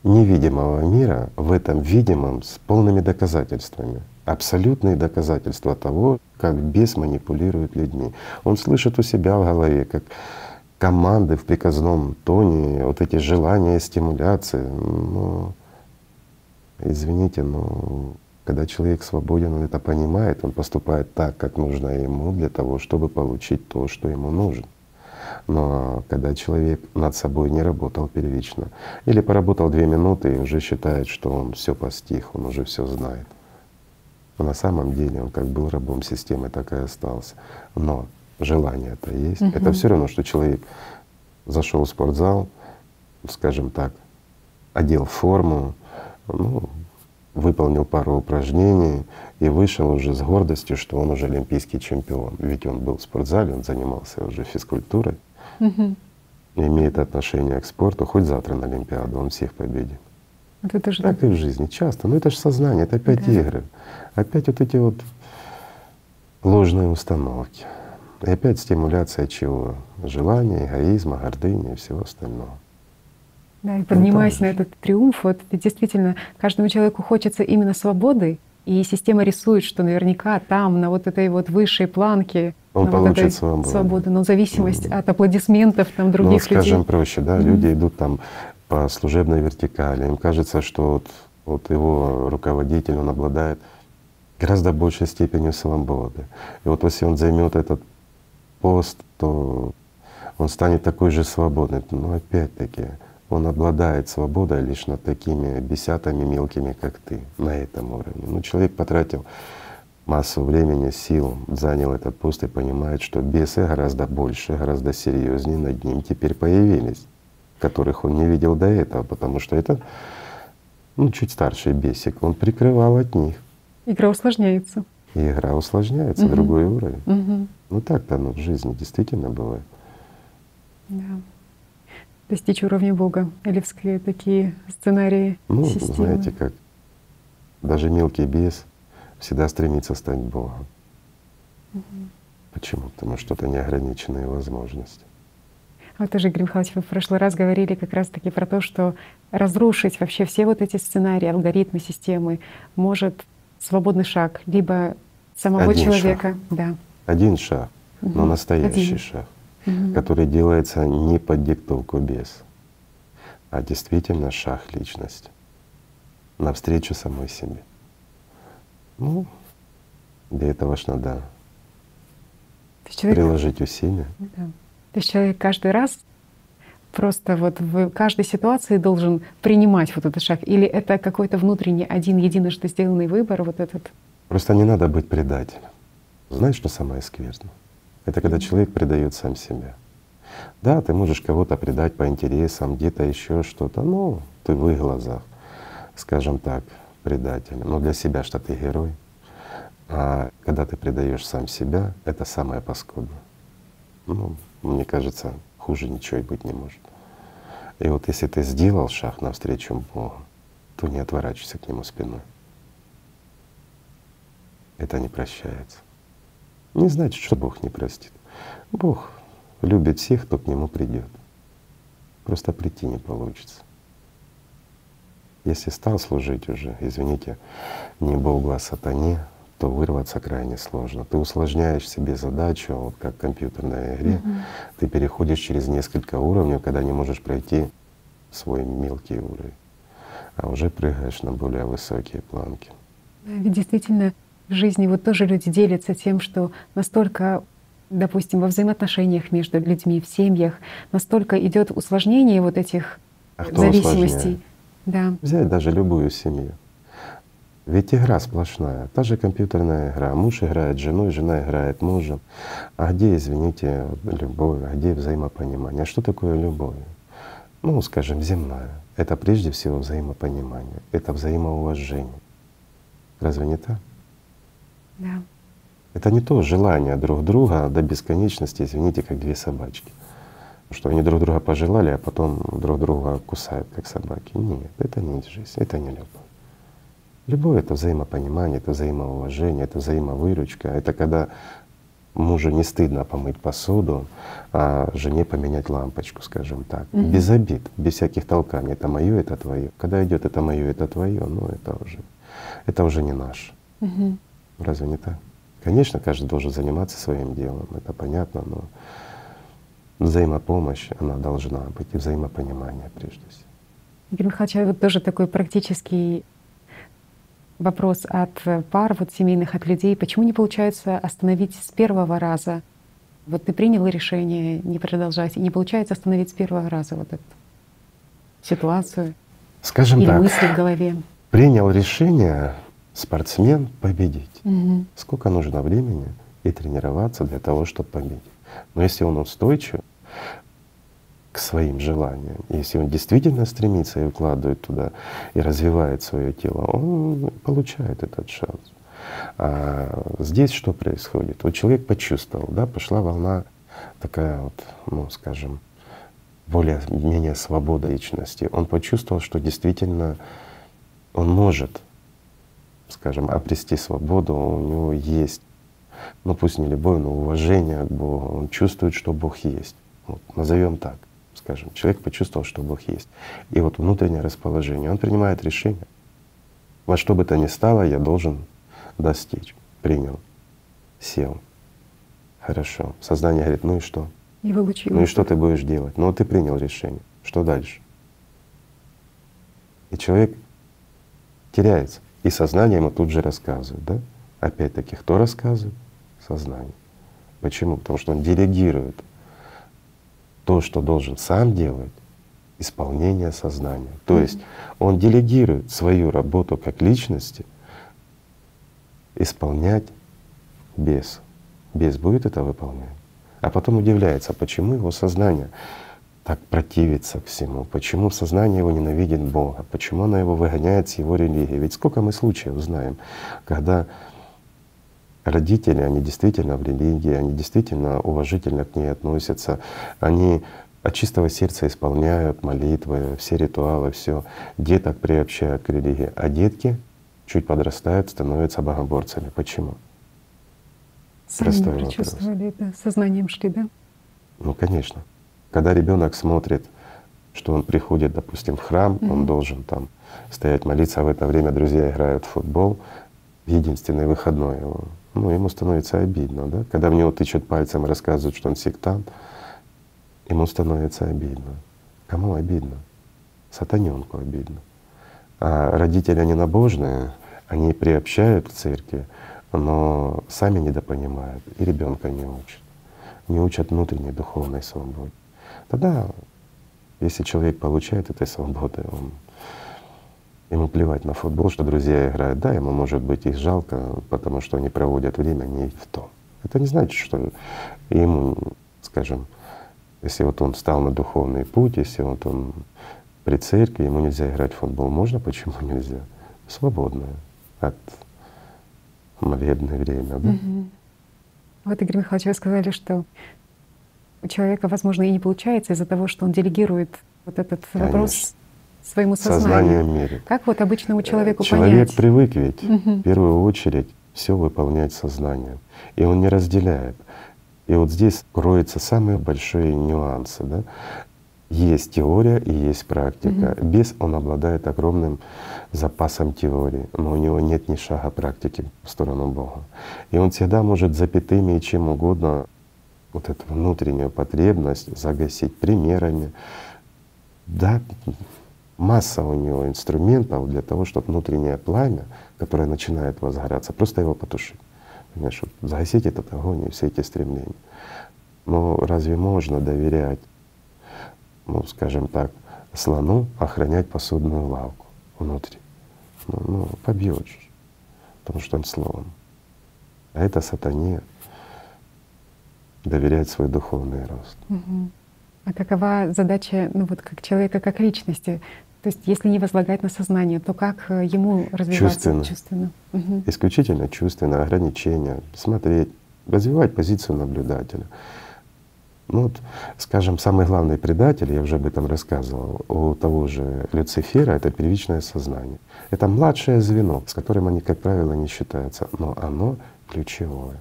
Speaker 2: невидимого мира в этом видимом с полными доказательствами. Абсолютные доказательства того, как бес манипулирует людьми. Он слышит у себя в голове, как команды в приказном тоне, вот эти желания, стимуляции. Ну, извините, но когда человек свободен, он это понимает, он поступает так, как нужно ему для того, чтобы получить то, что ему нужно. Но когда человек над собой не работал первично, или поработал две минуты и уже считает, что он все постиг, он уже все знает. Но на самом деле он как был рабом системы, так и остался. Но желание это есть. Угу. Это все равно, что человек зашел в спортзал, скажем так, одел форму, ну, выполнил пару упражнений и вышел уже с гордостью, что он уже олимпийский чемпион. Ведь он был в спортзале, он занимался уже физкультурой, угу. имеет отношение к спорту, хоть завтра на Олимпиаду он всех победит. Это тоже так и в жизни часто. Но ну, это же сознание, это опять да. игры. Опять вот эти вот ложные установки. И опять стимуляция чего? Желания, эгоизма, гордыни и всего остального.
Speaker 1: Да, и поднимаясь ну, на этот триумф, вот действительно каждому человеку хочется именно свободы, и система рисует, что наверняка там, на вот этой вот высшей планке,
Speaker 2: он получит
Speaker 1: вот
Speaker 2: свободу.
Speaker 1: свободу, но зависимость mm. от аплодисментов там других ну,
Speaker 2: скажем
Speaker 1: людей.
Speaker 2: проще, да, mm. люди идут там по служебной вертикали, им кажется, что вот, вот его руководитель, он обладает гораздо большей степенью свободы. И вот если он займет этот пост, то он станет такой же свободный. Но опять-таки он обладает свободой лишь над такими десятами мелкими, как ты, на этом уровне. Ну, человек потратил массу времени, сил, занял этот пост и понимает, что бесы гораздо больше, гораздо серьезнее над ним теперь появились, которых он не видел до этого, потому что это ну, чуть старший бесик, он прикрывал от них.
Speaker 1: Игра усложняется.
Speaker 2: И игра усложняется, угу. другой уровень. Угу. Ну так-то оно в жизни действительно бывает.
Speaker 1: Да. Достичь уровня Бога. Элевские такие сценарии
Speaker 2: Ну,
Speaker 1: системы.
Speaker 2: знаете как, даже мелкий бес всегда стремится стать Богом. Угу. Почему? Потому что это неограниченные возможности.
Speaker 1: Вот тоже, Игорь Михайлович, вы в прошлый раз говорили как раз-таки про то, что разрушить вообще все вот эти сценарии, алгоритмы системы может свободный шаг, либо самого
Speaker 2: Один
Speaker 1: человека.
Speaker 2: Шаг.
Speaker 1: Да.
Speaker 2: Один шаг, угу. но настоящий Один. шаг, угу. который делается не под диктовку без, а действительно шаг личности навстречу самой себе. Ну, для этого ж надо человек... приложить усилия.
Speaker 1: Да. То есть человек каждый раз просто вот в каждой ситуации должен принимать вот этот шаг? Или это какой-то внутренний один единожды сделанный выбор, вот этот?
Speaker 2: Просто не надо быть предателем. Знаешь, что самое скверное? Это когда человек предает сам себя. Да, ты можешь кого-то предать по интересам, где-то еще что-то, ну, ты в их глазах, скажем так, предатель. Но для себя что ты герой. А когда ты предаешь сам себя, это самое паскудное. Ну, мне кажется, хуже ничего и быть не может. И вот если ты сделал шаг навстречу Богу, то не отворачивайся к Нему спиной. Это не прощается. Не значит, что Бог не простит. Бог любит всех, кто к Нему придет. Просто прийти не получится. Если стал служить уже, извините, не Богу, а сатане, то вырваться крайне сложно. Ты усложняешь себе задачу, вот как в компьютерной игре, угу. ты переходишь через несколько уровней, когда не можешь пройти свой мелкий уровень, а уже прыгаешь на более высокие планки.
Speaker 1: Ведь действительно в жизни вот тоже люди делятся тем, что настолько допустим, во взаимоотношениях между людьми, в семьях, настолько идет усложнение вот этих а зависимостей.
Speaker 2: Да. Взять даже любую семью. Ведь игра сплошная, та же компьютерная игра. Муж играет с женой, жена играет мужем. А где, извините, любовь, а где взаимопонимание? А что такое любовь? Ну, скажем, земная. Это прежде всего взаимопонимание, это взаимоуважение. Разве не так?
Speaker 1: Да.
Speaker 2: Это не то желание друг друга до бесконечности, извините, как две собачки. Что они друг друга пожелали, а потом друг друга кусают, как собаки. Нет, это не жизнь, это не любовь. Любовь — это взаимопонимание, это взаимоуважение, это взаимовыручка. Это когда мужу не стыдно помыть посуду, а жене поменять лампочку, скажем так. Угу. Без обид, без всяких толканий. Это мое, это твое. Когда идет это мое, это твое, ну это уже, это уже не наше. Угу. Разве не так? Конечно, каждый должен заниматься своим делом, это понятно, но взаимопомощь, она должна быть, и взаимопонимание прежде всего.
Speaker 1: Игорь Михайлович, а вот тоже такой практический вопрос от пар, вот семейных, от людей. Почему не получается остановить с первого раза Вот ты принял решение не продолжать, и не получается остановить с первого раза вот эту ситуацию
Speaker 2: Скажем
Speaker 1: или
Speaker 2: так,
Speaker 1: мысли в голове.
Speaker 2: принял решение спортсмен победить.
Speaker 1: Мгм.
Speaker 2: Сколько нужно времени и тренироваться для того, чтобы победить. Но если он устойчив к своим желаниям, если он действительно стремится и вкладывает туда и развивает свое тело, он получает этот шанс. А здесь что происходит? Вот человек почувствовал, да, пошла волна такая вот, ну, скажем, более-менее свобода личности. Он почувствовал, что действительно он может, скажем, обрести свободу, у него есть, ну пусть не любовь, но уважение к Богу. Он чувствует, что Бог есть. Вот, назовем так, скажем. Человек почувствовал, что Бог есть. И вот внутреннее расположение. Он принимает решение. Во что бы то ни стало, я должен достичь. Принял, сел. Хорошо. Сознание говорит, ну и что?
Speaker 1: И получилось.
Speaker 2: Ну и что ты будешь делать? Ну вот ты принял решение. Что дальше? И человек теряется. И сознание ему тут же рассказывает, да? Опять-таки, кто рассказывает? Сознание. Почему? Потому что он делегирует то, что должен сам делать, исполнение сознания. То есть он делегирует свою работу как личности исполнять без. Без будет это выполнять. А потом удивляется, почему его сознание так противится всему, почему сознание его ненавидит Бога, почему оно его выгоняет с его религии. Ведь сколько мы случаев знаем, когда родители, они действительно в религии, они действительно уважительно к ней относятся, они от чистого сердца исполняют молитвы, все ритуалы, все. Деток приобщают к религии, а детки чуть подрастают, становятся богоборцами. Почему?
Speaker 1: Сами
Speaker 2: Простой вопрос.
Speaker 1: да, сознанием шли, да?
Speaker 2: Ну, конечно. Когда ребенок смотрит, что он приходит, допустим, в храм, он
Speaker 1: Мгм.
Speaker 2: должен там стоять молиться, а в это время друзья играют в футбол, единственный выходной его, ну, ему становится обидно, да? Когда в него тычут пальцем рассказывают, что он сектант, ему становится обидно. Кому обидно? Сатаненку обидно. А родители, они набожные, они приобщают к церкви, но сами недопонимают и ребенка не учат. Не учат внутренней духовной свободе. Тогда, если человек получает этой свободы, он, ему плевать на футбол, что друзья играют. Да, ему может быть их жалко, потому что они проводят время не в том. Это не значит, что ему, скажем, если вот он встал на духовный путь, если вот он при церкви, ему нельзя играть в футбол. Можно? Почему нельзя? Свободное от молебное время, да?
Speaker 1: Мгм. Вот, Игорь Михайлович, вы сказали, что у человека, возможно, и не получается из-за того, что он делегирует вот этот вопрос
Speaker 2: Конечно.
Speaker 1: Своему сознанию.
Speaker 2: Сознанием мере.
Speaker 1: Как вот обычному человеку
Speaker 2: Человек
Speaker 1: понять?
Speaker 2: привык ведь
Speaker 1: Мгм.
Speaker 2: в первую очередь все выполнять сознанием. И он не разделяет. И вот здесь кроются самые большие нюансы. Да? Есть теория и есть практика. Бес, он обладает огромным запасом теории, но у него нет ни шага практики в сторону Бога. И он всегда может запятыми и чем угодно вот эту внутреннюю потребность загасить примерами. Да, масса у него инструментов для того, чтобы внутреннее пламя, которое начинает возгораться, просто его потушить. Понимаешь, вот загасить этот огонь и все эти стремления. Но разве можно доверять, ну, скажем так, слону охранять посудную лавку внутри? Ну, ну побьет же, потому что он слон. А это сатане доверять свой духовный рост.
Speaker 1: А какова задача, ну вот как человека, как личности? То есть, если не возлагать на сознание, то как э, ему развиваться
Speaker 2: Чувственно.
Speaker 1: чувственно? Мгм.
Speaker 2: исключительно чувственное ограничение, смотреть, развивать позицию наблюдателя. Ну вот, скажем, самый главный предатель, я уже об этом рассказывал, у того же Люцифера — это первичное сознание. Это младшее звено, с которым они, как правило, не считаются, но оно ключевое.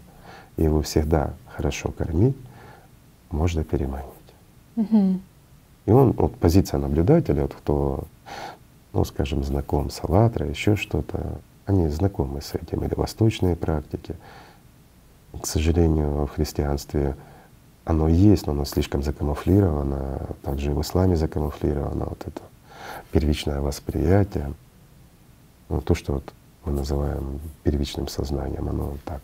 Speaker 2: Его всегда хорошо кормить, можно переманить.
Speaker 1: Мгм.
Speaker 2: И он, вот позиция наблюдателя, вот кто, ну, скажем, знаком с «АЛЛАТРА», еще что-то, они знакомы с этим, или восточные практики. К сожалению, в христианстве оно есть, но оно слишком закамуфлировано, также и в исламе закамуфлировано, вот это первичное восприятие. Ну, то, что вот мы называем первичным сознанием, оно так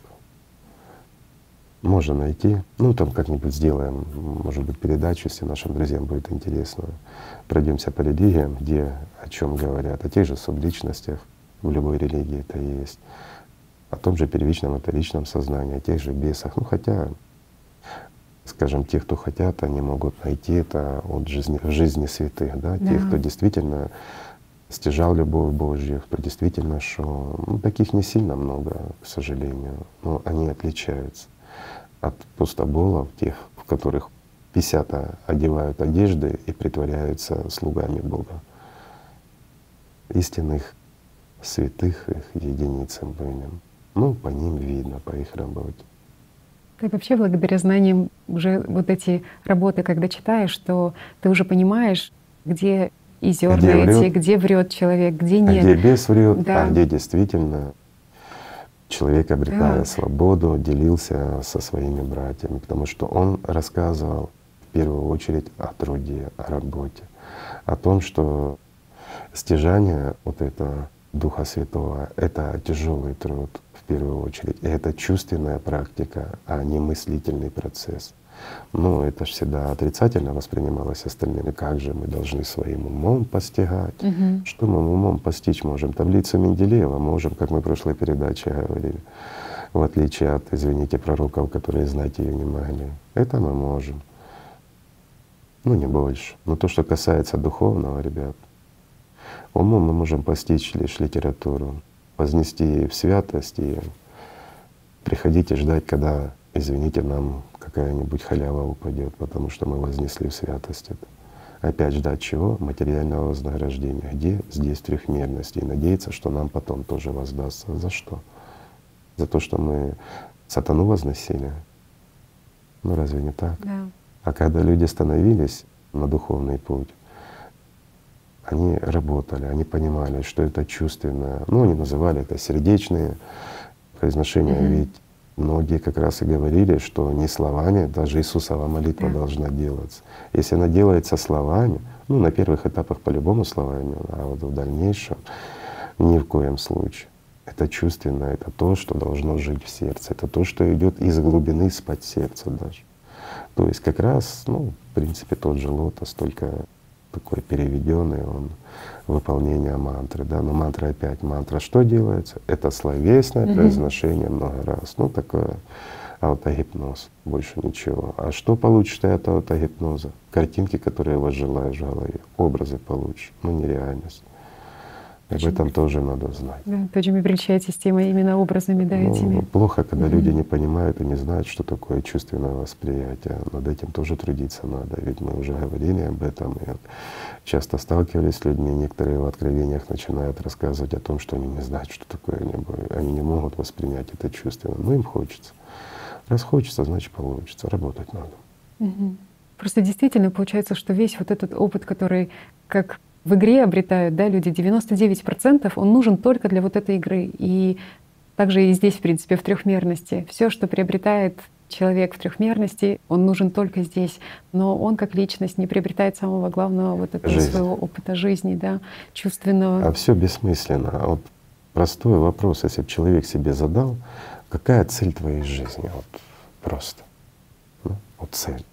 Speaker 2: Можно найти. Ну, там как-нибудь сделаем, может быть, передачу, если нашим друзьям будет интересно. Пройдемся по религиям, где о чем говорят, о тех же субличностях, в любой религии это есть, о том же первичном вторичном сознании, о тех же бесах. Ну, хотя, скажем, те, кто хотят, они могут найти это от жизни, в жизни святых, да, да. тех, кто действительно стяжал любовь Божью, кто действительно шел. Ну, таких не сильно много, к сожалению, но они отличаются от пустоболов, тех, в которых писята одевают одежды и притворяются слугами Бога. Истинных святых их единицам бывнем. Ну, по ним видно, по их работе.
Speaker 1: Ты вообще благодаря знаниям уже вот эти работы, когда читаешь, что ты уже понимаешь, где и зерна где эти, врет, где врет человек, где нет.
Speaker 2: Где бес врет, да. а где действительно человек, обретая да. свободу, делился со своими братьями, потому что он рассказывал в первую очередь о труде, о работе, о том, что стяжание вот это Духа Святого — это тяжелый труд в первую очередь, и это чувственная практика, а не мыслительный процесс. Но это же всегда отрицательно воспринималось остальными. Как же мы должны своим умом постигать? Угу. Что мы умом постичь можем? Таблицу Менделеева можем, как мы в прошлой передаче говорили, в отличие от, извините, пророков, которые знать ее не могли. Это мы можем. Ну, не больше. Но то, что касается духовного, ребят, умом мы можем постичь лишь литературу, вознести ее в святость и приходить и ждать, когда, извините, нам какая-нибудь халява упадет, потому что мы вознесли в святость это. Опять ждать чего? Материального вознаграждения. Где? Здесь трехмерности. И надеяться, что нам потом тоже воздастся. За что? За то, что мы сатану возносили? Ну разве не так?
Speaker 1: Да.
Speaker 2: А когда люди становились на духовный путь, они работали, они понимали, что это чувственное. Ну, они называли это сердечные произношения. Mm-hmm. Ведь Многие как раз и говорили, что не словами, даже Иисусова молитва да. должна делаться. Если она делается словами, ну на первых этапах по-любому словами, а вот в дальнейшем ни в коем случае. Это чувственно, это то, что должно жить в сердце, это то, что идет из глубины, из-под сердца даже. То есть как раз, ну, в принципе, тот же лотос, только такой переведенный, он выполнение мантры, да, но мантра опять мантра что делается? Это словесное mm-hmm. произношение много раз, ну такое аутогипноз, больше ничего. А что получишь ты от аутогипноза? Картинки, которые возжелаешь в голове, образы получишь, но ну, нереальность. Об этом тоже надо знать.
Speaker 1: Да, то, чем вы приличаете система именно образами, да, ну, этими.
Speaker 2: Плохо, когда угу. люди не понимают и не знают, что такое чувственное восприятие. Над этим тоже трудиться надо. Ведь мы уже говорили об этом. И часто сталкивались с людьми, некоторые в откровениях начинают рассказывать о том, что они не знают, что такое небо. Они не могут воспринять это чувственно. Но им хочется. Раз хочется, значит получится. Работать надо.
Speaker 1: Угу. Просто действительно получается, что весь вот этот опыт, который как в игре обретают да, люди 99%, он нужен только для вот этой игры. И также и здесь, в принципе, в трехмерности. Все, что приобретает человек в трехмерности, он нужен только здесь. Но он как личность не приобретает самого главного вот этого Жизнь. своего опыта жизни, да, чувственного.
Speaker 2: А все бессмысленно. А вот простой вопрос, если бы человек себе задал, какая цель твоей жизни? Вот просто. Ну, вот цель.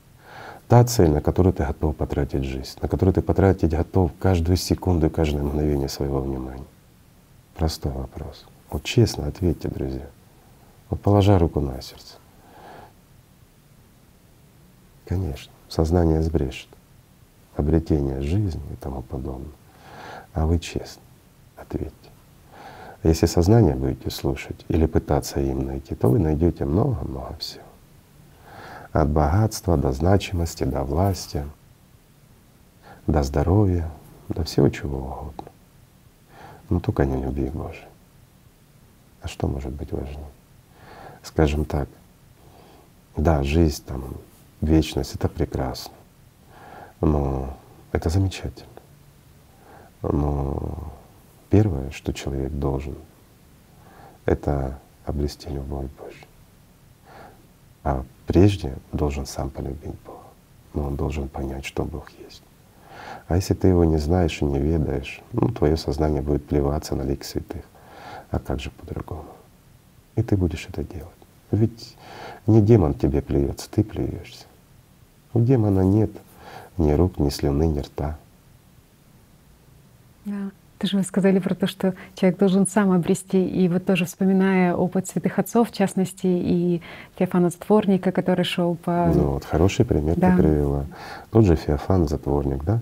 Speaker 2: Та цель, на которую ты готов потратить жизнь, на которую ты потратить готов каждую секунду и каждое мгновение своего внимания. Простой вопрос. Вот честно ответьте, друзья. Вот положа руку на сердце. Конечно, сознание сбрешет, обретение жизни и тому подобное. А вы честно ответьте. Если сознание будете слушать или пытаться им найти, то вы найдете много-много всего от богатства до значимости, до власти, до здоровья, до всего чего угодно. Но только не любви Божией. А что может быть важнее? Скажем так, да, жизнь, там, вечность — это прекрасно, но это замечательно. Но первое, что человек должен, это обрести любовь Божью. А прежде должен сам полюбить Бога, но он должен понять, что Бог есть. А если ты его не знаешь и не ведаешь, ну, твое сознание будет плеваться на лик святых. А как же по-другому? И ты будешь это делать. Ведь Не демон тебе плюется, ты плюешься. У демона нет ни рук, ни слюны, ни рта.
Speaker 1: Да. Ты же вы сказали про то, что человек должен сам обрести. И вот тоже вспоминая опыт святых отцов, в частности, и Феофана Затворника, который шел по…
Speaker 2: Ну вот хороший пример да. ты привела. Тот же Феофан Затворник, да?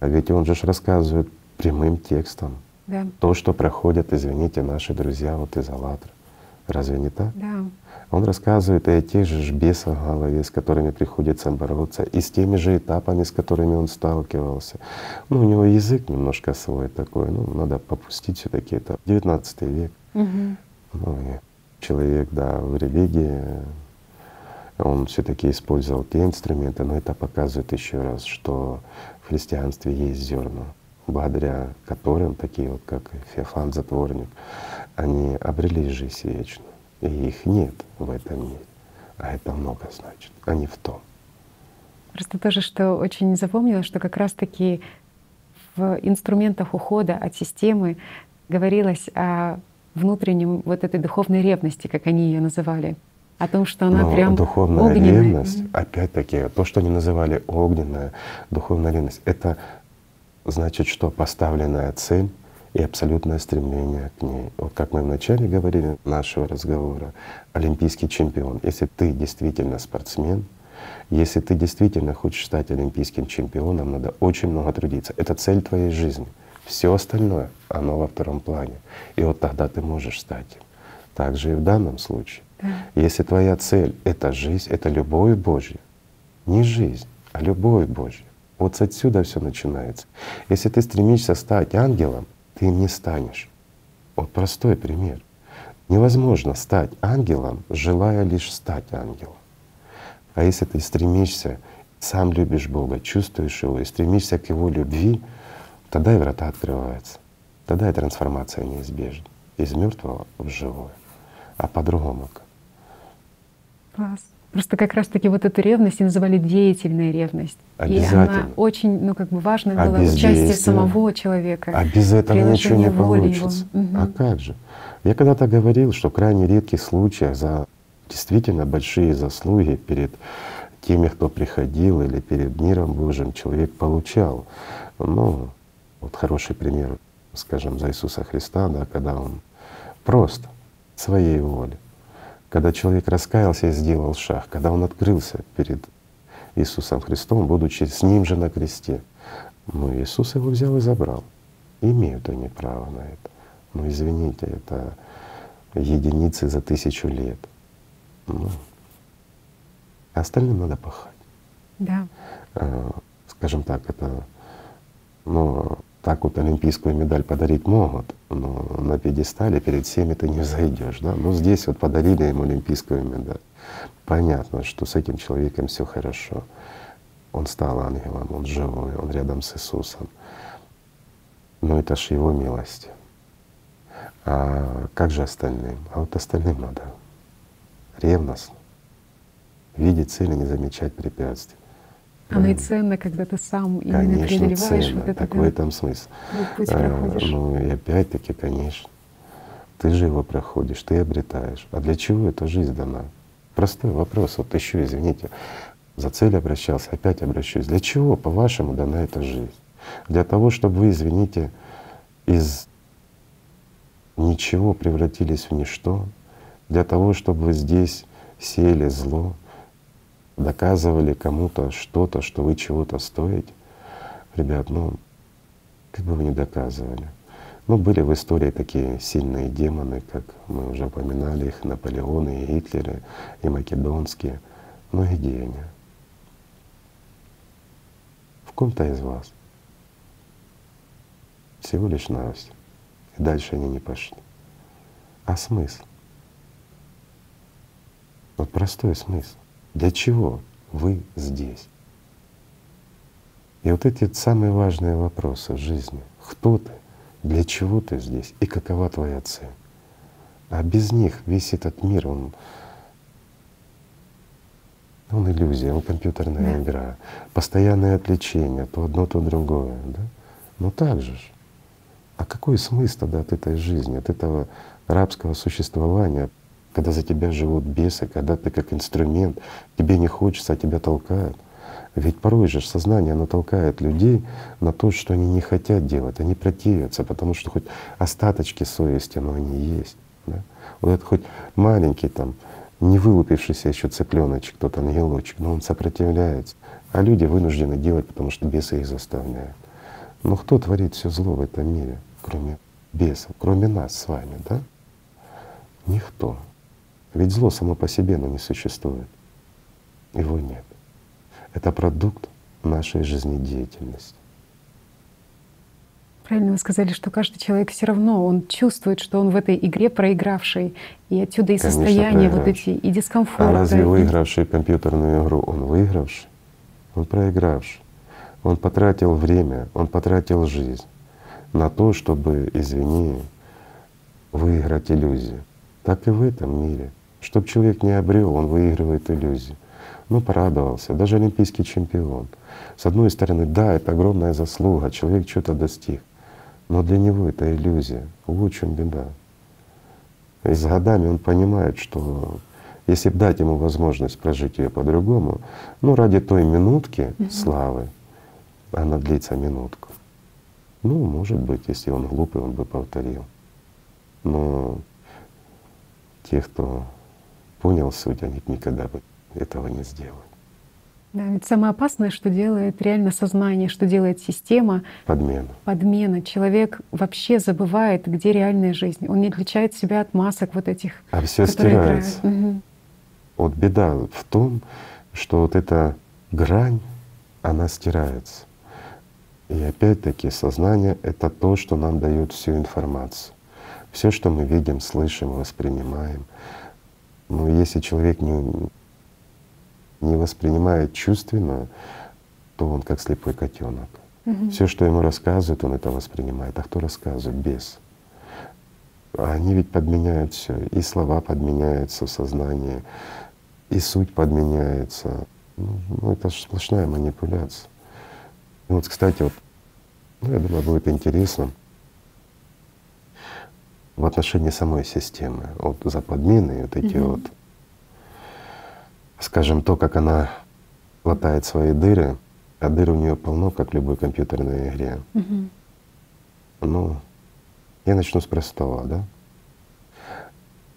Speaker 2: А ведь он же рассказывает прямым текстом
Speaker 1: да.
Speaker 2: то, что проходят, извините, наши друзья вот из «АЛЛАТРА». Разве не так?
Speaker 1: Да.
Speaker 2: Он рассказывает и о тех же бесах в голове, с которыми приходится бороться, и с теми же этапами, с которыми он сталкивался. Ну, у него язык немножко свой такой, ну, надо попустить все таки это 19 век.
Speaker 1: Угу.
Speaker 2: Ну, и человек, да, в религии, он все таки использовал те инструменты, но это показывает еще раз, что в христианстве есть зерна благодаря которым такие вот, как Феофан Затворник, они обрели жизнь вечную. И их нет в этом мире. А это много значит, а не в том.
Speaker 1: Просто тоже, что очень запомнила, что как раз-таки в инструментах ухода от системы говорилось о внутреннем вот этой духовной ревности, как они ее называли, о том, что она
Speaker 2: Но
Speaker 1: прям
Speaker 2: духовная
Speaker 1: огненная.
Speaker 2: ревность, опять-таки, то, что они называли огненная духовная ревность, это значит, что поставленная цель и абсолютное стремление к ней. Вот как мы вначале говорили нашего разговора, олимпийский чемпион. Если ты действительно спортсмен, если ты действительно хочешь стать олимпийским чемпионом, надо очень много трудиться. Это цель твоей жизни. Все остальное, оно во втором плане. И вот тогда ты можешь стать им. Так же и в данном случае.
Speaker 1: Да.
Speaker 2: Если твоя цель — это жизнь, это любовь Божья, не жизнь, а любовь Божья, вот отсюда все начинается. Если ты стремишься стать ангелом, ты им не станешь. Вот простой пример. Невозможно стать ангелом, желая лишь стать ангелом. А если ты стремишься, сам любишь Бога, чувствуешь Его и стремишься к Его любви, тогда и врата открываются. Тогда и трансформация неизбежна. Из мертвого в живое. А по-другому как?
Speaker 1: Класс. Просто как раз-таки вот эту ревность и называли деятельная ревность. И она очень, ну как бы важно
Speaker 2: а
Speaker 1: было участие самого человека.
Speaker 2: А без этого ничего не получится. Угу. А как же? Я когда-то говорил, что в крайне редких случаях за действительно большие заслуги перед теми, кто приходил, или перед миром Божьим человек получал. Ну, вот хороший пример, скажем, за Иисуса Христа, да, когда Он просто своей волей когда человек раскаялся и сделал шаг, когда он открылся перед Иисусом Христом, будучи с Ним же на кресте. Но Иисус его взял и забрал. Имеют они право на это. Но извините, это единицы за тысячу лет. Ну, остальным надо пахать.
Speaker 1: Да.
Speaker 2: А, скажем так, это ну, так вот олимпийскую медаль подарить могут, но на пьедестале перед всеми ты не взойдешь, да. Но здесь вот подарили ему олимпийскую медаль. Понятно, что с этим человеком все хорошо. Он стал ангелом, он живой, он рядом с Иисусом. Но это ж его милость. А как же остальным? А вот остальным надо ревностно, видеть цели, не замечать препятствий.
Speaker 1: Оно и ценно, когда ты сам именно конечно,
Speaker 2: ценно.
Speaker 1: вот это.
Speaker 2: Так
Speaker 1: да,
Speaker 2: в этом смысл.
Speaker 1: путь проходишь.
Speaker 2: А, ну и опять-таки, конечно, ты же его проходишь, ты обретаешь. А для чего эта жизнь дана? Простой вопрос. Вот еще, извините, за цель обращался, опять обращусь. Для чего, по-вашему, дана эта жизнь? Для того, чтобы вы, извините, из ничего превратились в ничто, для того, чтобы вы здесь сели зло, доказывали кому-то что-то, что вы чего-то стоите. Ребят, ну, как бы вы ни доказывали. Ну, были в истории такие сильные демоны, как мы уже упоминали их, Наполеоны и Гитлеры, и македонские. Но где они? В ком-то из вас. Всего лишь навсего. И дальше они не пошли. А смысл? Вот простой смысл. Для чего вы здесь? И вот эти самые важные вопросы в жизни. Кто ты? Для чего ты здесь? И какова твоя цель? А без них весь этот мир, он, он иллюзия, он компьютерная да. игра, постоянное отвлечение, то одно, то другое. Да? Ну так же ж. А какой смысл тогда от этой жизни, от этого рабского существования, когда за тебя живут бесы, когда ты как инструмент, тебе не хочется, а тебя толкают. Ведь порой же сознание, оно толкает людей на то, что они не хотят делать, они противятся, потому что хоть остаточки совести, но они есть. Да? Вот этот хоть маленький там, не вылупившийся еще цыпленочек, тот ангелочек, но он сопротивляется. А люди вынуждены делать, потому что бесы их заставляют. Но кто творит все зло в этом мире, кроме бесов, кроме нас с вами, да? Никто. Ведь зло само по себе, оно не существует. Его нет. Это продукт нашей жизнедеятельности.
Speaker 1: Правильно вы сказали, что каждый человек все равно, он чувствует, что он в этой игре проигравший. И отсюда и Конечно, состояние вот эти, и дискомфорт.
Speaker 2: А разве выигравший компьютерную игру, он выигравший? Он проигравший. Он потратил время, он потратил жизнь на то, чтобы, извини, выиграть иллюзию. Так и в этом мире. Чтоб человек не обрел, он выигрывает иллюзию. Ну, порадовался, даже олимпийский чемпион. С одной стороны, да, это огромная заслуга, человек что-то достиг. Но для него это иллюзия. Вот в чем беда. И с годами он понимает, что если бы дать ему возможность прожить ее по-другому, ну ради той минутки mm-hmm. славы, она длится минутку. Ну, может быть, если он глупый, он бы повторил. Но те, кто понял суть, они никогда бы этого не сделают.
Speaker 1: Да, ведь самое опасное, что делает реально сознание, что делает система.
Speaker 2: Подмена.
Speaker 1: Подмена. Человек вообще забывает, где реальная жизнь. Он не отличает себя от масок вот этих.
Speaker 2: А все стирается. Угу. Вот беда в том, что вот эта грань, она стирается. И опять-таки сознание — это то, что нам дает всю информацию. Все, что мы видим, слышим, воспринимаем. Но если человек не, не воспринимает чувственно, то он как слепой котенок. Угу. Все, что ему рассказывают, он это воспринимает. А кто рассказывает? Без. А они ведь подменяют все. И слова подменяются в сознании, и суть подменяется. Ну, это сплошная манипуляция. Вот, кстати, вот, ну, я думаю, будет интересно в отношении самой системы. Вот за подмены вот эти угу. вот, скажем, то, как она латает свои дыры, а дыр у нее полно, как в любой компьютерной игре. Угу. Ну, я начну с простого, да.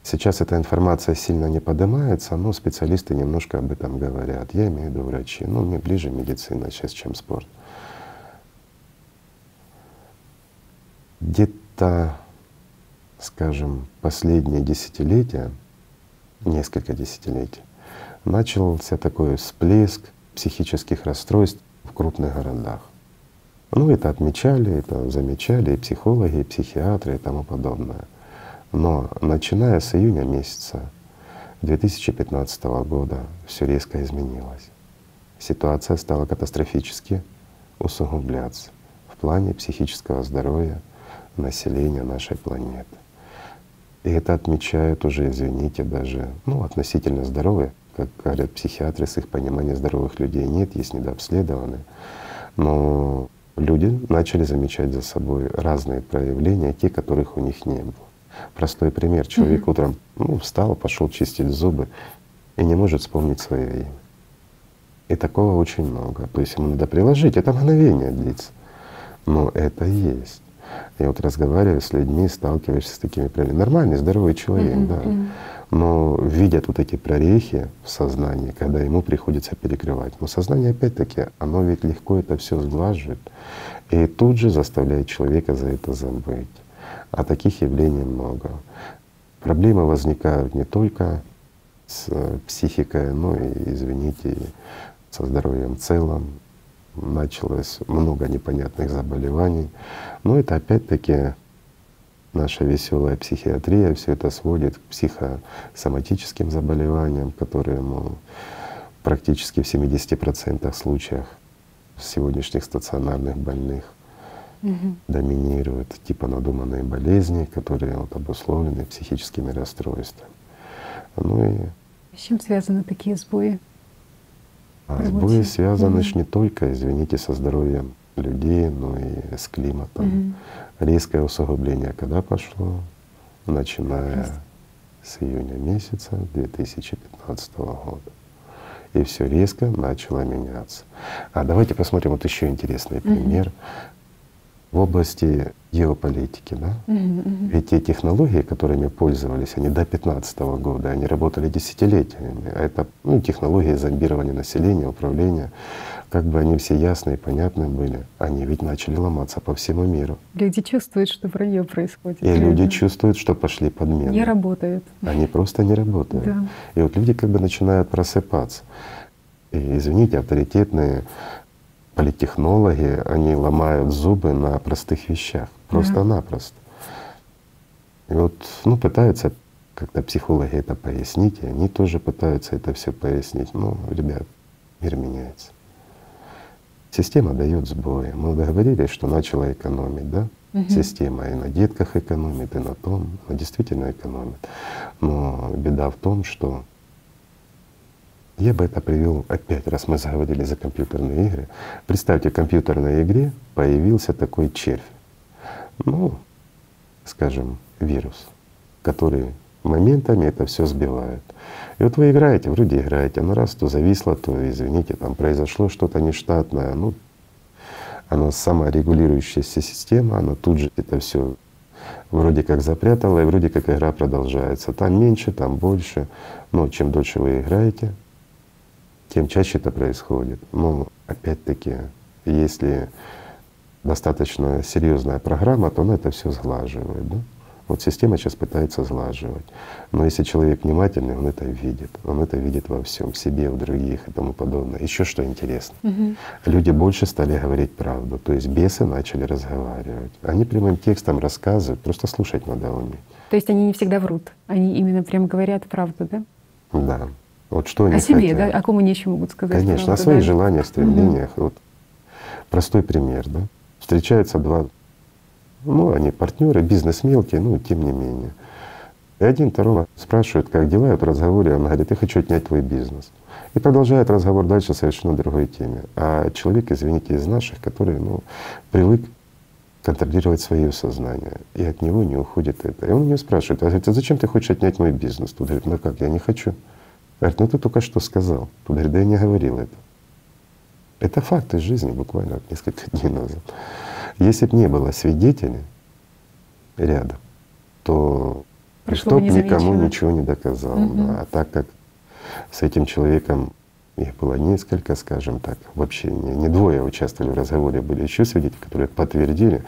Speaker 2: Сейчас эта информация сильно не поднимается, но специалисты немножко об этом говорят. Я имею в виду врачи. Ну, мне ближе медицина сейчас, чем спорт. Где-то, скажем, последние десятилетия, несколько десятилетий, начался такой всплеск психических расстройств в крупных городах. Ну, это отмечали, это замечали и психологи, и психиатры и тому подобное. Но начиная с июня месяца 2015 года все резко изменилось. Ситуация стала катастрофически усугубляться в плане психического здоровья населения нашей планеты. И это отмечают уже, извините, даже ну, относительно здоровые, как говорят психиатры, с их понимания здоровых людей нет, есть недообследованные. Но люди начали замечать за собой разные проявления, те, которых у них не было. Простой пример. Человек mm-hmm. утром ну, встал, пошел чистить зубы и не может вспомнить свое имя. И такого очень много. То есть ему надо приложить, это мгновение длится. Но это есть. Я вот разговариваю с людьми, сталкиваешься с такими проблемами. Нормальный, здоровый человек, mm-hmm. да. Но видят вот эти прорехи в сознании, когда ему приходится перекрывать. Но сознание опять-таки, оно ведь легко это все сглаживает. И тут же заставляет человека за это забыть. А таких явлений много. Проблемы возникают не только с психикой, но и, извините, со здоровьем в целом. Началось много непонятных заболеваний. Но это опять-таки наша веселая психиатрия все это сводит к психосоматическим заболеваниям, которые ну, практически в 70% случаях сегодняшних стационарных больных угу. доминируют, типа надуманные болезни, которые вот обусловлены психическими расстройствами. Ну и
Speaker 1: с чем связаны такие сбои?
Speaker 2: А сбои связаны угу. не только, извините, со здоровьем людей, но и с климатом. Угу. Резкое усугубление когда пошло? Начиная с июня месяца 2015 года. И все резко начало меняться. А давайте посмотрим вот еще интересный пример в области геополитики. Да? Ведь те технологии, которыми пользовались, они до 2015 года, они работали десятилетиями. А это ну, технологии зомбирования населения, управления как бы они все ясные и понятные были, они ведь начали ломаться по всему миру.
Speaker 1: Люди чувствуют, что вранье происходит.
Speaker 2: И люди чувствуют, что пошли подмены.
Speaker 1: Не работают.
Speaker 2: Они просто не работают. Да. И вот люди как бы начинают просыпаться. И извините, авторитетные политтехнологи, они ломают зубы на простых вещах, просто-напросто. И вот ну, пытаются как-то психологи это пояснить, и они тоже пытаются это все пояснить. Ну, ребят, мир меняется. Система дает сбои. Мы договорились, что начала экономить, да? Угу. Система и на детках экономит, и на том, она действительно экономит. Но беда в том, что я бы это привел опять, раз мы заговорили за компьютерные игры. Представьте, в компьютерной игре появился такой червь. Ну, скажем, вирус, который моментами это все сбивает. И вот вы играете, вроде играете, но раз то зависло, то, извините, там произошло что-то нештатное, ну, она саморегулирующаяся система, она тут же это все вроде как запрятала, и вроде как игра продолжается. Там меньше, там больше. Но чем дольше вы играете, тем чаще это происходит. Но опять-таки, если достаточно серьезная программа, то она это все сглаживает. Да? Вот система сейчас пытается сглаживать. Но если человек внимательный, он это видит. Он это видит во всем, в себе, в других и тому подобное. Еще что интересно. Угу. Люди больше стали говорить правду. То есть бесы начали разговаривать. Они прямым текстом рассказывают, просто слушать надо уметь.
Speaker 1: То есть они не всегда врут, они именно прям говорят правду, да?
Speaker 2: Да. Вот что они
Speaker 1: О себе,
Speaker 2: хотят.
Speaker 1: да? О ком они еще могут сказать?
Speaker 2: Конечно, о своих да? желаниях, стремлениях. Угу. Вот простой пример, да? Встречаются два ну, они партнеры, бизнес мелкий, ну, тем не менее. И один второго спрашивает, как дела, в разговоре, он говорит, я хочу отнять твой бизнес. И продолжает разговор дальше совершенно другой теме. А человек, извините, из наших, который ну, привык контролировать свое сознание, и от него не уходит это. И он меня спрашивает, а, говорит, а зачем ты хочешь отнять мой бизнес? Тут говорит, ну как, я не хочу. Говорит, ну ты только что сказал. Тут говорит, да я не говорил это. Это факт из жизни буквально несколько дней назад. Если бы не было свидетелей рядом, то Пришло никто никому ничего не доказал. Угу. Да. А так как с этим человеком их было несколько, скажем так, вообще не, не двое участвовали в разговоре, были еще свидетели, которые подтвердили.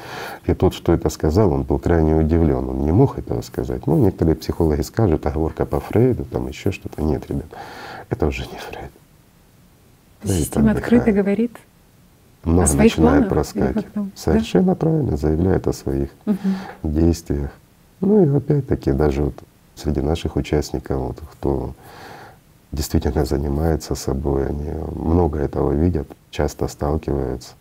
Speaker 2: И тот, что это сказал, он был крайне удивлен. Он не мог этого сказать. Ну, некоторые психологи скажут, оговорка по Фрейду, там еще что-то. Нет, ребят, это уже не Фрейд.
Speaker 1: Система открыто говорит
Speaker 2: много о начинает проскакивать. Совершенно да? правильно, заявляет о своих угу. действиях. Ну и опять-таки даже вот среди наших участников, вот, кто действительно занимается собой, они много этого видят, часто сталкиваются.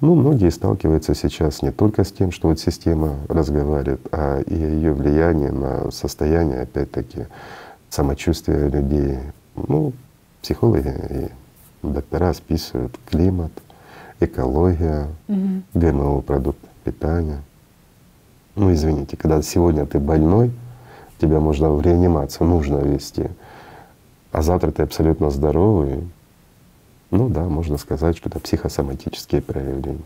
Speaker 2: Ну, многие сталкиваются сейчас не только с тем, что вот система разговаривает, а и ее влияние на состояние, опять-таки, самочувствия людей. Ну, психологи и доктора списывают климат, экология, угу. ГМО продукты питания. Ну, извините, когда сегодня ты больной, тебя можно в реанимацию нужно вести, а завтра ты абсолютно здоровый, ну да, можно сказать, что это психосоматические проявления.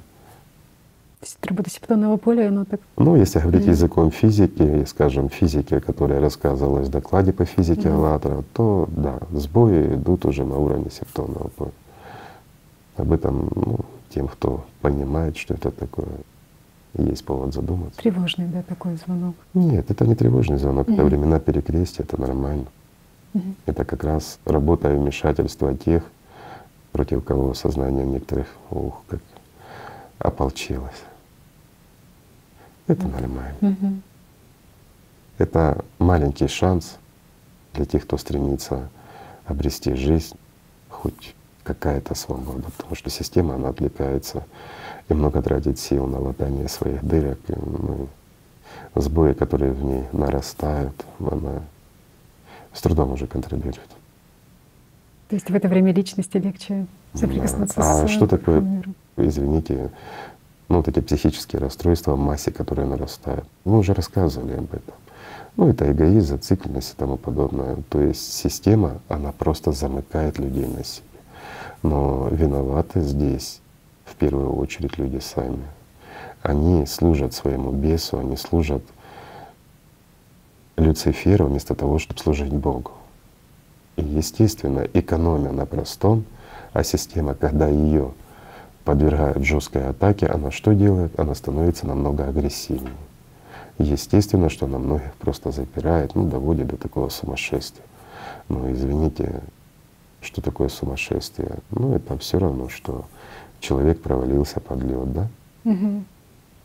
Speaker 1: То есть работа септонного поля, оно так…
Speaker 2: Ну, если говорить mm. языком физики, скажем, физики, которая рассказывалась в докладе по физике mm. «АЛЛАТРА», то да, сбои идут уже на уровне септонного поля. Об этом ну, тем, кто понимает, что это такое, есть повод задуматься.
Speaker 1: Тревожный, да, такой звонок?
Speaker 2: Нет, это не тревожный звонок, угу. это времена перекрестия, это нормально. Угу. Это как раз работа и вмешательство тех, против кого сознание некоторых, ух, как ополчилось. Это нормально. Угу. Это маленький шанс для тех, кто стремится обрести жизнь, хоть какая-то свобода, потому что система, она отвлекается и много тратит сил на латание своих дырок, и, ну, сбои, которые в ней нарастают, она с трудом уже контролирует.
Speaker 1: То есть в это время личности легче соприкоснуться да.
Speaker 2: а с что такое, миром? извините, ну эти психические расстройства в массе, которые нарастают. Мы уже рассказывали об этом. Ну, это эгоизм, зацикленность и тому подобное. То есть система, она просто замыкает людей на себе. Но виноваты здесь в первую очередь люди сами. Они служат своему бесу, они служат Люциферу вместо того, чтобы служить Богу. И, естественно, экономия на простом, а система, когда ее подвергают жесткой атаке, она что делает? Она становится намного агрессивнее. Естественно, что она многих просто запирает, ну, доводит до такого сумасшествия. Но извините, что такое сумасшествие? Ну, это все равно, что человек провалился под лед, да?
Speaker 1: Угу.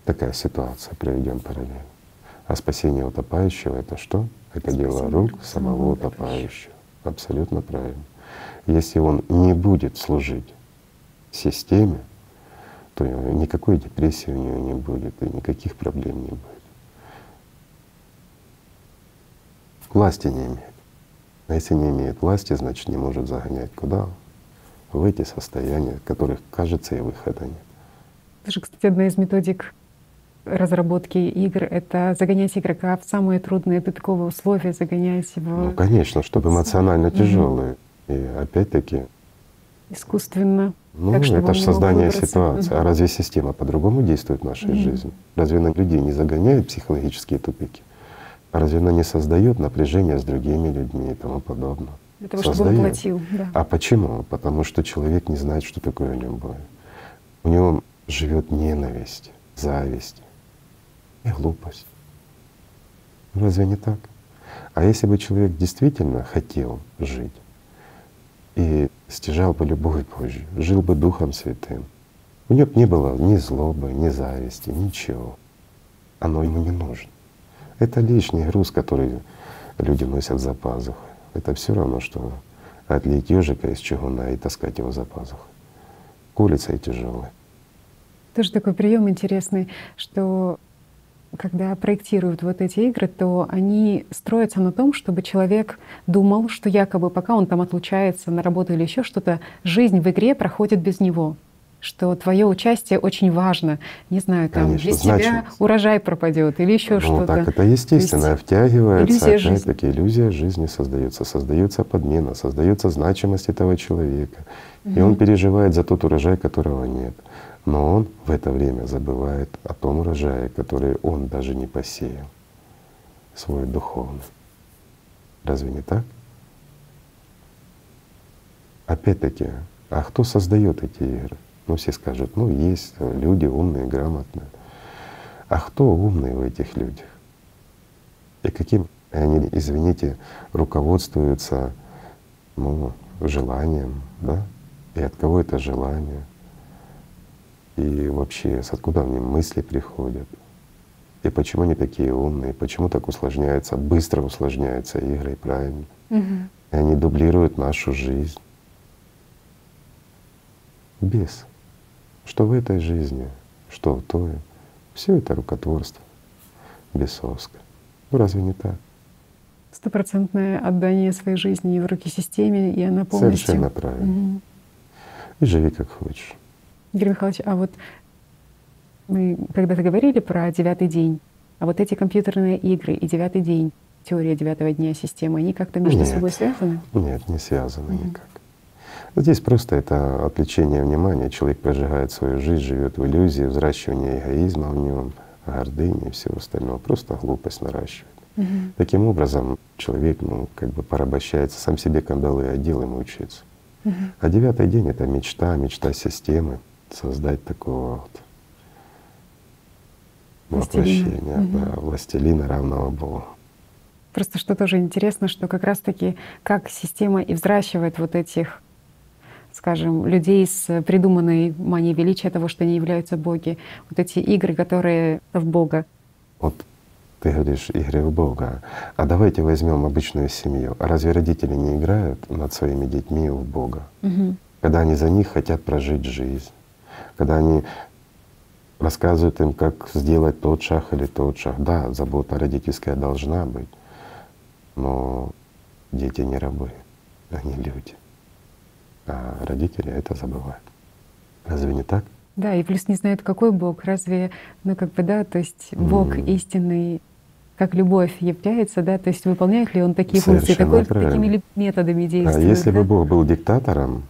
Speaker 2: Такая ситуация, проведем параллель. А спасение утопающего это что? Это дело рук самого утопающего. Абсолютно правильно. Если он не будет служить системе, то никакой депрессии у него не будет и никаких проблем не будет. Власти не имеет. А если не имеет власти, значит не может загонять куда? В эти состояния, которых, кажется, и выхода нет.
Speaker 1: Это же, кстати, одна из методик разработки игр — это загонять игрока в самые трудные тупиковые условия, загонять его…
Speaker 2: Ну, конечно, чтобы эмоционально тяжелые. И опять-таки…
Speaker 1: Искусственно.
Speaker 2: Ну, так, это же создание ситуации. А разве система по-другому действует в нашей угу. жизни? Разве она людей не загоняет психологические тупики? А разве она не создает напряжение с другими людьми и тому подобное?
Speaker 1: Для того, чтобы он платил. Да.
Speaker 2: А почему? Потому что человек не знает, что такое любовь. У него живет ненависть, зависть и глупость. Разве не так? А если бы человек действительно хотел жить и стяжал бы любовь Божью, жил бы Духом Святым, у него не было ни злобы, ни зависти, ничего. Оно ему не нужно. Это лишний груз, который люди носят за пазухой. Это все равно, что отлить ежика из чугуна и таскать его за пазухой. Курица и тяжелый.
Speaker 1: Тоже такой прием интересный, что когда проектируют вот эти игры, то они строятся на том, чтобы человек думал, что якобы пока он там отлучается на работу или еще что-то, жизнь в игре проходит без него что твое участие очень важно. Не знаю, там Конечно, без тебя урожай пропадет или еще ну, что-то.
Speaker 2: Так это естественно, есть втягивается, опять-таки иллюзия жизни создается, создается подмена, создается значимость этого человека. Угу. И он переживает за тот урожай, которого нет. Но он в это время забывает о том урожае, который он даже не посеял, свой духовный. Разве не так? Опять-таки, а кто создает эти игры? Ну, все скажут, ну, есть люди умные, грамотные. А кто умный в этих людях? И каким они, извините, руководствуются ну, желанием, да? И от кого это желание? И вообще, с откуда мне мысли приходят? И почему они такие умные? Почему так усложняются, быстро усложняются игры, правильно? Угу. И они дублируют нашу жизнь. Без что в этой жизни, что в той. Все это рукотворство бесовское. Ну разве не так?
Speaker 1: Стопроцентное отдание своей жизни в руки системе, и она полностью…
Speaker 2: Совершенно правильно. Угу. И живи как хочешь.
Speaker 1: Игорь Михайлович, а вот мы когда-то говорили про девятый день, а вот эти компьютерные игры и девятый день, теория девятого дня системы, они как-то между
Speaker 2: нет,
Speaker 1: собой связаны?
Speaker 2: Нет, не связаны угу. никак. Здесь просто это отвлечение внимания. Человек прожигает свою жизнь, живет в иллюзии, взращивание эгоизма в нем, гордыни и всего остального. Просто глупость наращивает. Угу. Таким образом, человек ну, как бы порабощается, сам себе кандалы одел и мучается. Угу. А девятый день — это мечта, мечта системы, создать такого вот воплощения, угу. да, властелина равного Богу.
Speaker 1: Просто что тоже интересно, что как раз-таки как система и взращивает вот этих скажем, людей с придуманной манией величия того, что они являются боги. Вот эти игры, которые в Бога.
Speaker 2: Вот ты говоришь игры в Бога. А давайте возьмем обычную семью. А разве родители не играют над своими детьми в Бога? Угу. Когда они за них хотят прожить жизнь, когда они рассказывают им, как сделать тот шаг или тот шаг. Да, забота родительская должна быть, но дети не рабы, они люди а родители это забывают. Разве не так?
Speaker 1: Да, и плюс не знают, какой Бог. Разве, ну как бы, да, то есть Бог mm. истинный, как любовь является, да, то есть выполняет ли он такие функции, какой, какими методами действует.
Speaker 2: А если да? бы Бог был диктатором,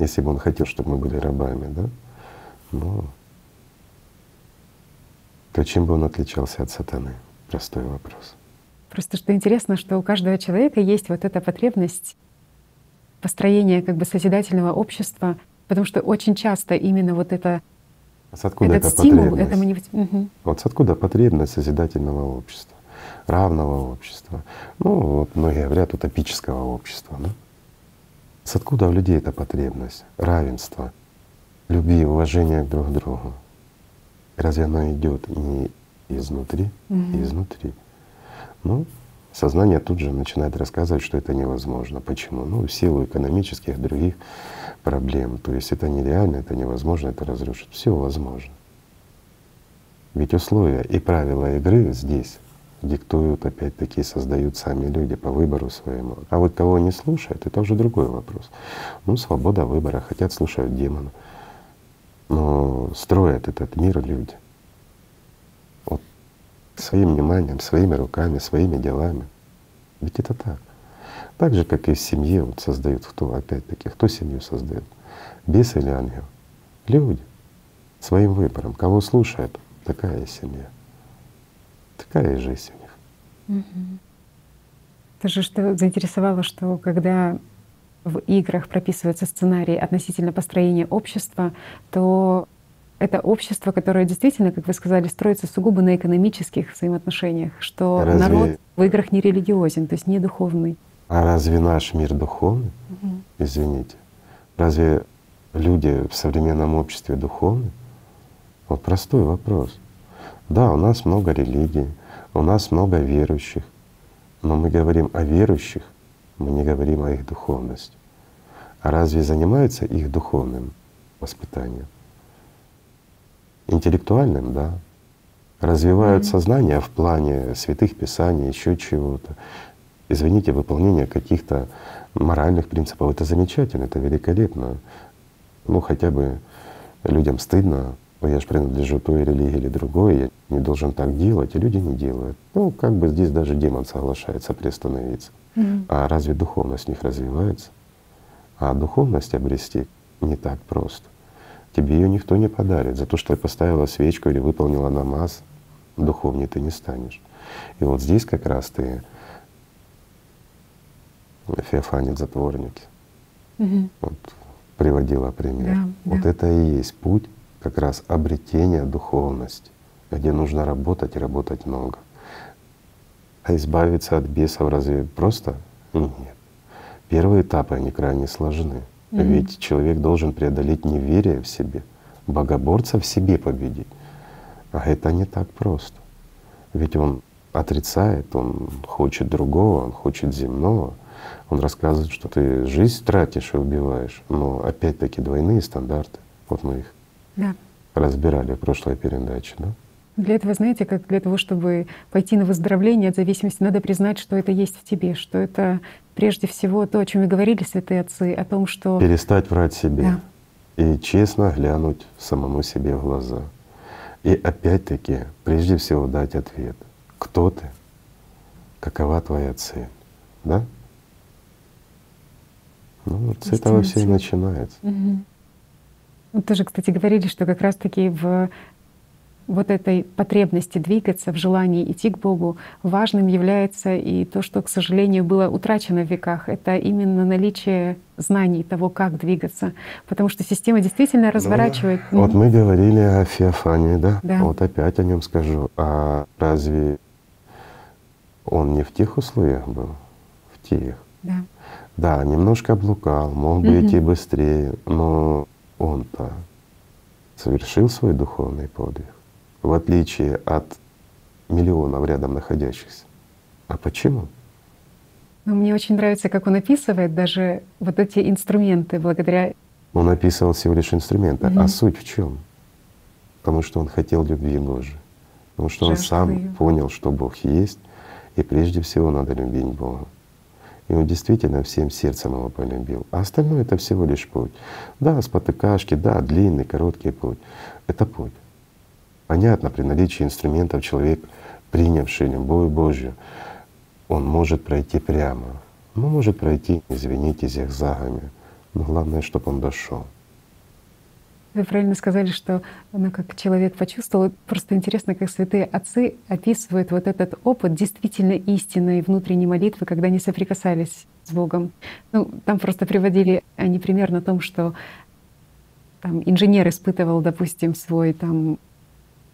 Speaker 2: если бы Он хотел, чтобы мы были рабами, да, ну, то чем бы Он отличался от сатаны? Простой вопрос.
Speaker 1: Просто что интересно, что у каждого человека есть вот эта потребность построения как бы созидательного общества, потому что очень часто именно вот это
Speaker 2: а с откуда
Speaker 1: этот стимул, это не... угу.
Speaker 2: Вот с откуда потребность созидательного общества, равного общества, ну вот многие говорят утопического общества, да? С откуда у людей эта потребность равенства, любви, уважения друг к другу? Разве оно идет не изнутри, угу. изнутри? Ну, сознание тут же начинает рассказывать, что это невозможно. Почему? Ну, в силу экономических других проблем. То есть это нереально, это невозможно, это разрушит. Все возможно. Ведь условия и правила игры здесь диктуют, опять-таки, создают сами люди по выбору своему. А вот кого не слушают, это уже другой вопрос. Ну, свобода выбора, хотят слушать демона. Но строят этот мир люди. Вот своим вниманием, своими руками, своими делами. Ведь это так. Так же, как и в семье вот создают кто, опять-таки, кто семью создает? Бес или ангел? Люди. Своим выбором. Кого слушают, такая семья. Такая жизнь у них.
Speaker 1: Угу. Это же что заинтересовало, что когда в играх прописывается сценарий относительно построения общества, то это общество, которое действительно, как вы сказали, строится сугубо на экономических взаимоотношениях, что Разве... народ в играх не религиозен, то есть не духовный.
Speaker 2: А разве наш мир духовный? Угу. Извините. Разве люди в современном обществе духовны? Вот простой вопрос. Да, у нас много религий, у нас много верующих, но мы говорим о верующих, мы не говорим о их духовности. А разве занимаются их духовным воспитанием? Интеллектуальным, да. Развивают сознание в плане святых писаний, еще чего-то извините, выполнение каких-то моральных принципов. Это замечательно, это великолепно. Ну хотя бы людям стыдно, я же принадлежу той религии или другой, я не должен так делать, и люди не делают. Ну как бы здесь даже демон соглашается приостановиться. Mm-hmm. А разве духовность в них развивается? А духовность обрести не так просто. Тебе ее никто не подарит. За то, что ты поставила свечку или выполнила намаз, духовнее ты не станешь. И вот здесь как раз ты Феофане затворники. Угу. Вот приводила пример. Да, вот да. это и есть путь как раз обретения духовности, где нужно работать и работать много. А избавиться от бесов разве просто? Нет. Первые этапы, они крайне сложны. Угу. Ведь человек должен преодолеть неверие в себе, богоборца в себе победить. А это не так просто. Ведь он отрицает, он хочет другого, он хочет земного, он рассказывает, что ты жизнь тратишь и убиваешь, но опять-таки двойные стандарты. Вот мы их да. разбирали в прошлой передаче, да?
Speaker 1: Для этого, знаете, как для того, чтобы пойти на выздоровление от зависимости, надо признать, что это есть в тебе, что это прежде всего то, о чем и говорили святые отцы, о том, что…
Speaker 2: Перестать врать себе да. и честно глянуть самому себе в глаза. И опять-таки, прежде всего дать ответ. Кто ты? Какова твоя цель? Да? Ну, вот с этого все и начинается.
Speaker 1: Угу. Вот тоже, кстати, говорили, что как раз-таки в вот этой потребности двигаться, в желании идти к Богу, важным является и то, что, к сожалению, было утрачено в веках. Это именно наличие знаний того, как двигаться. Потому что система действительно ну, разворачивает.
Speaker 2: Ну, вот мы говорили о Феофании, да? да? Вот опять о нем скажу. А разве он не в тех условиях был? В тех.
Speaker 1: Да.
Speaker 2: Да, немножко облукал, мог бы идти быстрее, но он-то совершил свой духовный подвиг, в отличие от миллионов рядом находящихся. А почему?
Speaker 1: Ну, мне очень нравится, как он описывает даже вот эти инструменты благодаря.
Speaker 2: Он описывал всего лишь инструменты. Угу. А суть в чем? Потому что он хотел любви Божией. Потому что Жертвы. он сам понял, что Бог есть, и прежде всего надо любить Бога. И он действительно всем сердцем его полюбил. А остальное это всего лишь путь. Да, спотыкашки, да, длинный, короткий путь. Это путь. Понятно, при наличии инструментов человек принявший любовь Божью, он может пройти прямо. Ну, может пройти, извините, зигзагами. Но главное, чтобы он дошел.
Speaker 1: Вы правильно сказали, что ну, как человек почувствовал. Просто интересно, как святые отцы описывают вот этот опыт действительно истинной внутренней молитвы, когда они соприкасались с Богом. Ну, там просто приводили они пример на том, что там, инженер испытывал, допустим, свой там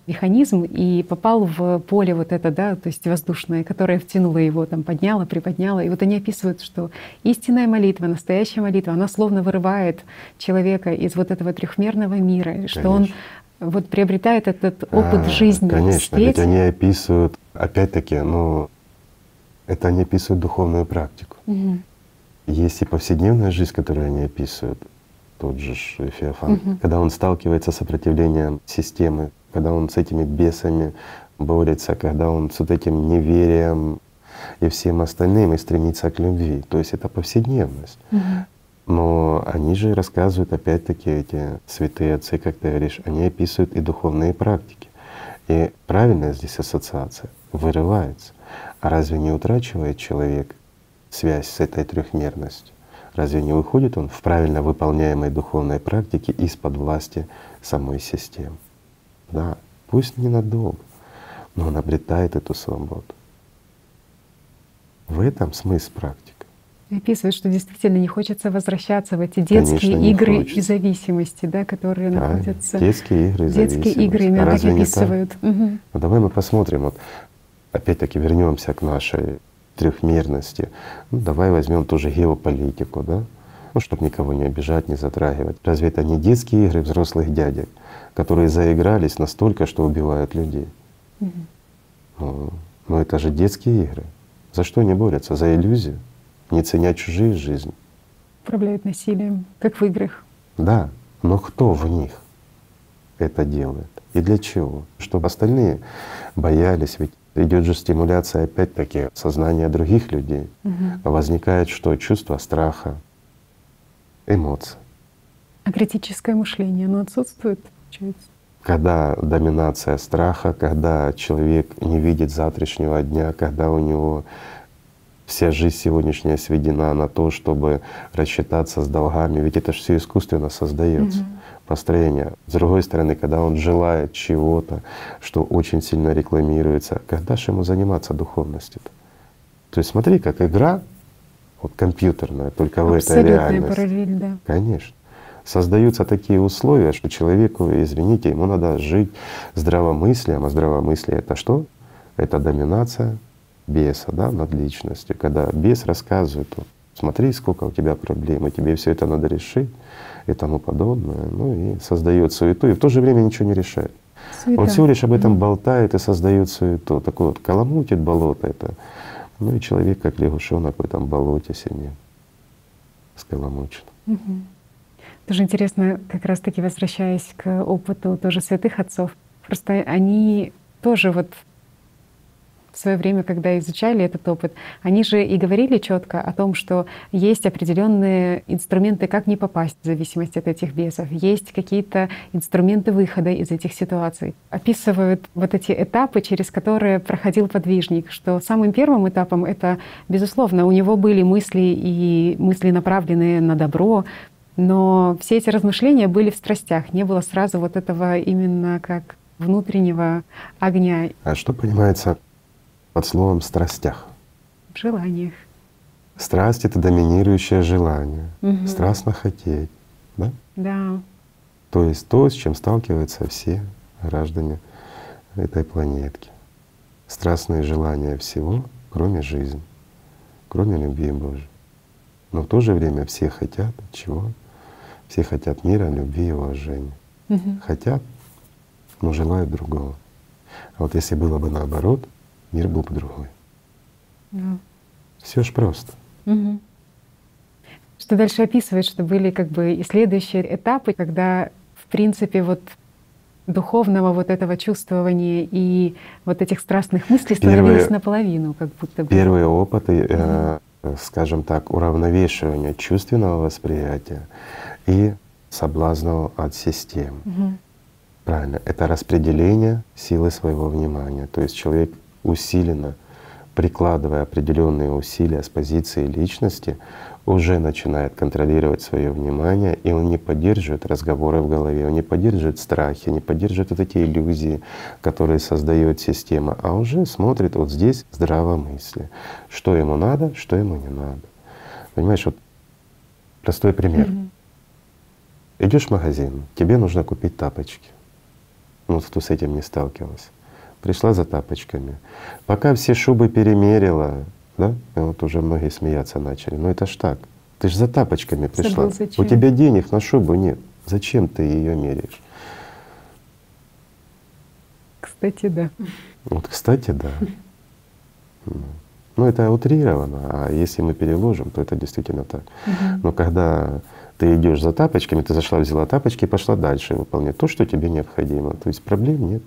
Speaker 1: механизм и попал в поле вот это, да, то есть воздушное, которое втянуло его, там, подняло, приподняло. И вот они описывают, что истинная молитва, настоящая молитва, она словно вырывает человека из вот этого трехмерного мира, Конечно. что он вот приобретает этот опыт а, жизни.
Speaker 2: Конечно, ведь они описывают, опять-таки, ну, это они описывают духовную практику. Угу. Есть и повседневная жизнь, которую они описывают, тот же Феофан, угу. когда он сталкивается с сопротивлением системы, когда он с этими бесами борется, когда он с вот этим неверием и всем остальным и стремится к любви. То есть это повседневность. Угу. Но они же рассказывают, опять-таки, эти святые отцы, как ты говоришь, они описывают и духовные практики. И правильная здесь ассоциация вырывается. А разве не утрачивает человек связь с этой трехмерностью? Разве не выходит он в правильно выполняемой духовной практике из-под власти самой системы? Да, пусть ненадолго, но он обретает эту свободу. В этом смысл практики.
Speaker 1: Описывает, что действительно не хочется возвращаться в эти детские Конечно, игры хочется. и зависимости, да, которые Правильно. находятся.
Speaker 2: Детские игры и
Speaker 1: Детские игры именно а так описывают. Угу.
Speaker 2: Ну, давай мы посмотрим. Вот опять-таки вернемся к нашей трехмерности. Ну, давай возьмем тоже геополитику, да? Ну, чтобы никого не обижать, не затрагивать. Разве это не детские игры взрослых дядек, которые заигрались настолько, что убивают людей? Угу. Ну, но это же детские игры. За что они борются? За иллюзию, не ценя чужие жизни.
Speaker 1: Управляют насилием, как в играх.
Speaker 2: Да, но кто в них это делает? И для чего? Чтобы остальные боялись, ведь идет же стимуляция опять-таки сознания других людей. Угу. Возникает что? Чувство страха, эмоции.
Speaker 1: А критическое мышление, оно отсутствует, получается?
Speaker 2: Когда доминация страха, когда человек не видит завтрашнего дня, когда у него вся жизнь сегодняшняя сведена на то, чтобы рассчитаться с долгами, ведь это же все искусственно создается. Угу построение. С другой стороны, когда он желает чего-то, что очень сильно рекламируется, когда же ему заниматься духовностью-то? То есть смотри, как игра, вот компьютерная, только в этой реальности.
Speaker 1: параллель, да.
Speaker 2: Конечно. Создаются такие условия, что человеку, извините, ему надо жить здравомыслием, а здравомыслие это что? Это доминация беса да, над личностью. Когда бес рассказывает, вот, смотри, сколько у тебя проблем, и тебе все это надо решить и тому подобное. Ну и создает суету, и в то же время ничего не решает. Суета. Он всего лишь об этом болтает и создает суету. Такой вот каламутит болото это. Ну и человек, как лягушонок в этом болоте сидит, скаламучен. Угу.
Speaker 1: Тоже интересно, как раз-таки возвращаясь к опыту тоже святых отцов, просто они тоже вот в свое время, когда изучали этот опыт, они же и говорили четко о том, что есть определенные инструменты, как не попасть в зависимости от этих бесов, есть какие-то инструменты выхода из этих ситуаций. Описывают вот эти этапы, через которые проходил подвижник, что самым первым этапом это, безусловно, у него были мысли и мысли, направленные на добро, но все эти размышления были в страстях, не было сразу вот этого именно как внутреннего огня.
Speaker 2: А что понимается под словом «страстях»?
Speaker 1: В желаниях.
Speaker 2: Страсть — это доминирующее желание, угу. страстно хотеть, да?
Speaker 1: Да.
Speaker 2: То есть то, с чем сталкиваются все граждане этой планетки. Страстные желания всего, кроме жизни, кроме любви Божьей. Но в то же время все хотят чего? Все хотят мира, любви и уважения. Угу. Хотят, но желают другого. А вот если было бы наоборот, мир был бы другой. Да. Все ж просто. Угу.
Speaker 1: Что дальше описывает, что были как бы и следующие этапы, когда в принципе вот духовного вот этого чувствования и вот этих страстных мыслей становились первые, наполовину, как будто бы.
Speaker 2: Первые опыты, э, скажем так, уравновешивания чувственного восприятия и соблазнов от систем. Угу. Правильно. Это распределение силы своего внимания. То есть человек усиленно, прикладывая определенные усилия с позиции личности, уже начинает контролировать свое внимание, и он не поддерживает разговоры в голове, он не поддерживает страхи, не поддерживает вот эти иллюзии, которые создает система, а уже смотрит вот здесь здравомыслие, что ему надо, что ему не надо. Понимаешь, вот простой пример. Mm-hmm. Идешь в магазин, тебе нужно купить тапочки. Ну, кто с этим не сталкивался. Пришла за тапочками. Пока все шубы перемерила, да? И вот уже многие смеяться начали. Но это ж так. Ты же за тапочками пришла. У тебя денег на шубу нет. Зачем ты ее меряешь?
Speaker 1: Кстати, да.
Speaker 2: Вот, кстати, да. Ну, это утрировано, а если мы переложим, то это действительно так. Угу. Но когда ты идешь за тапочками, ты зашла, взяла тапочки и пошла дальше выполнять то, что тебе необходимо. То есть проблем нет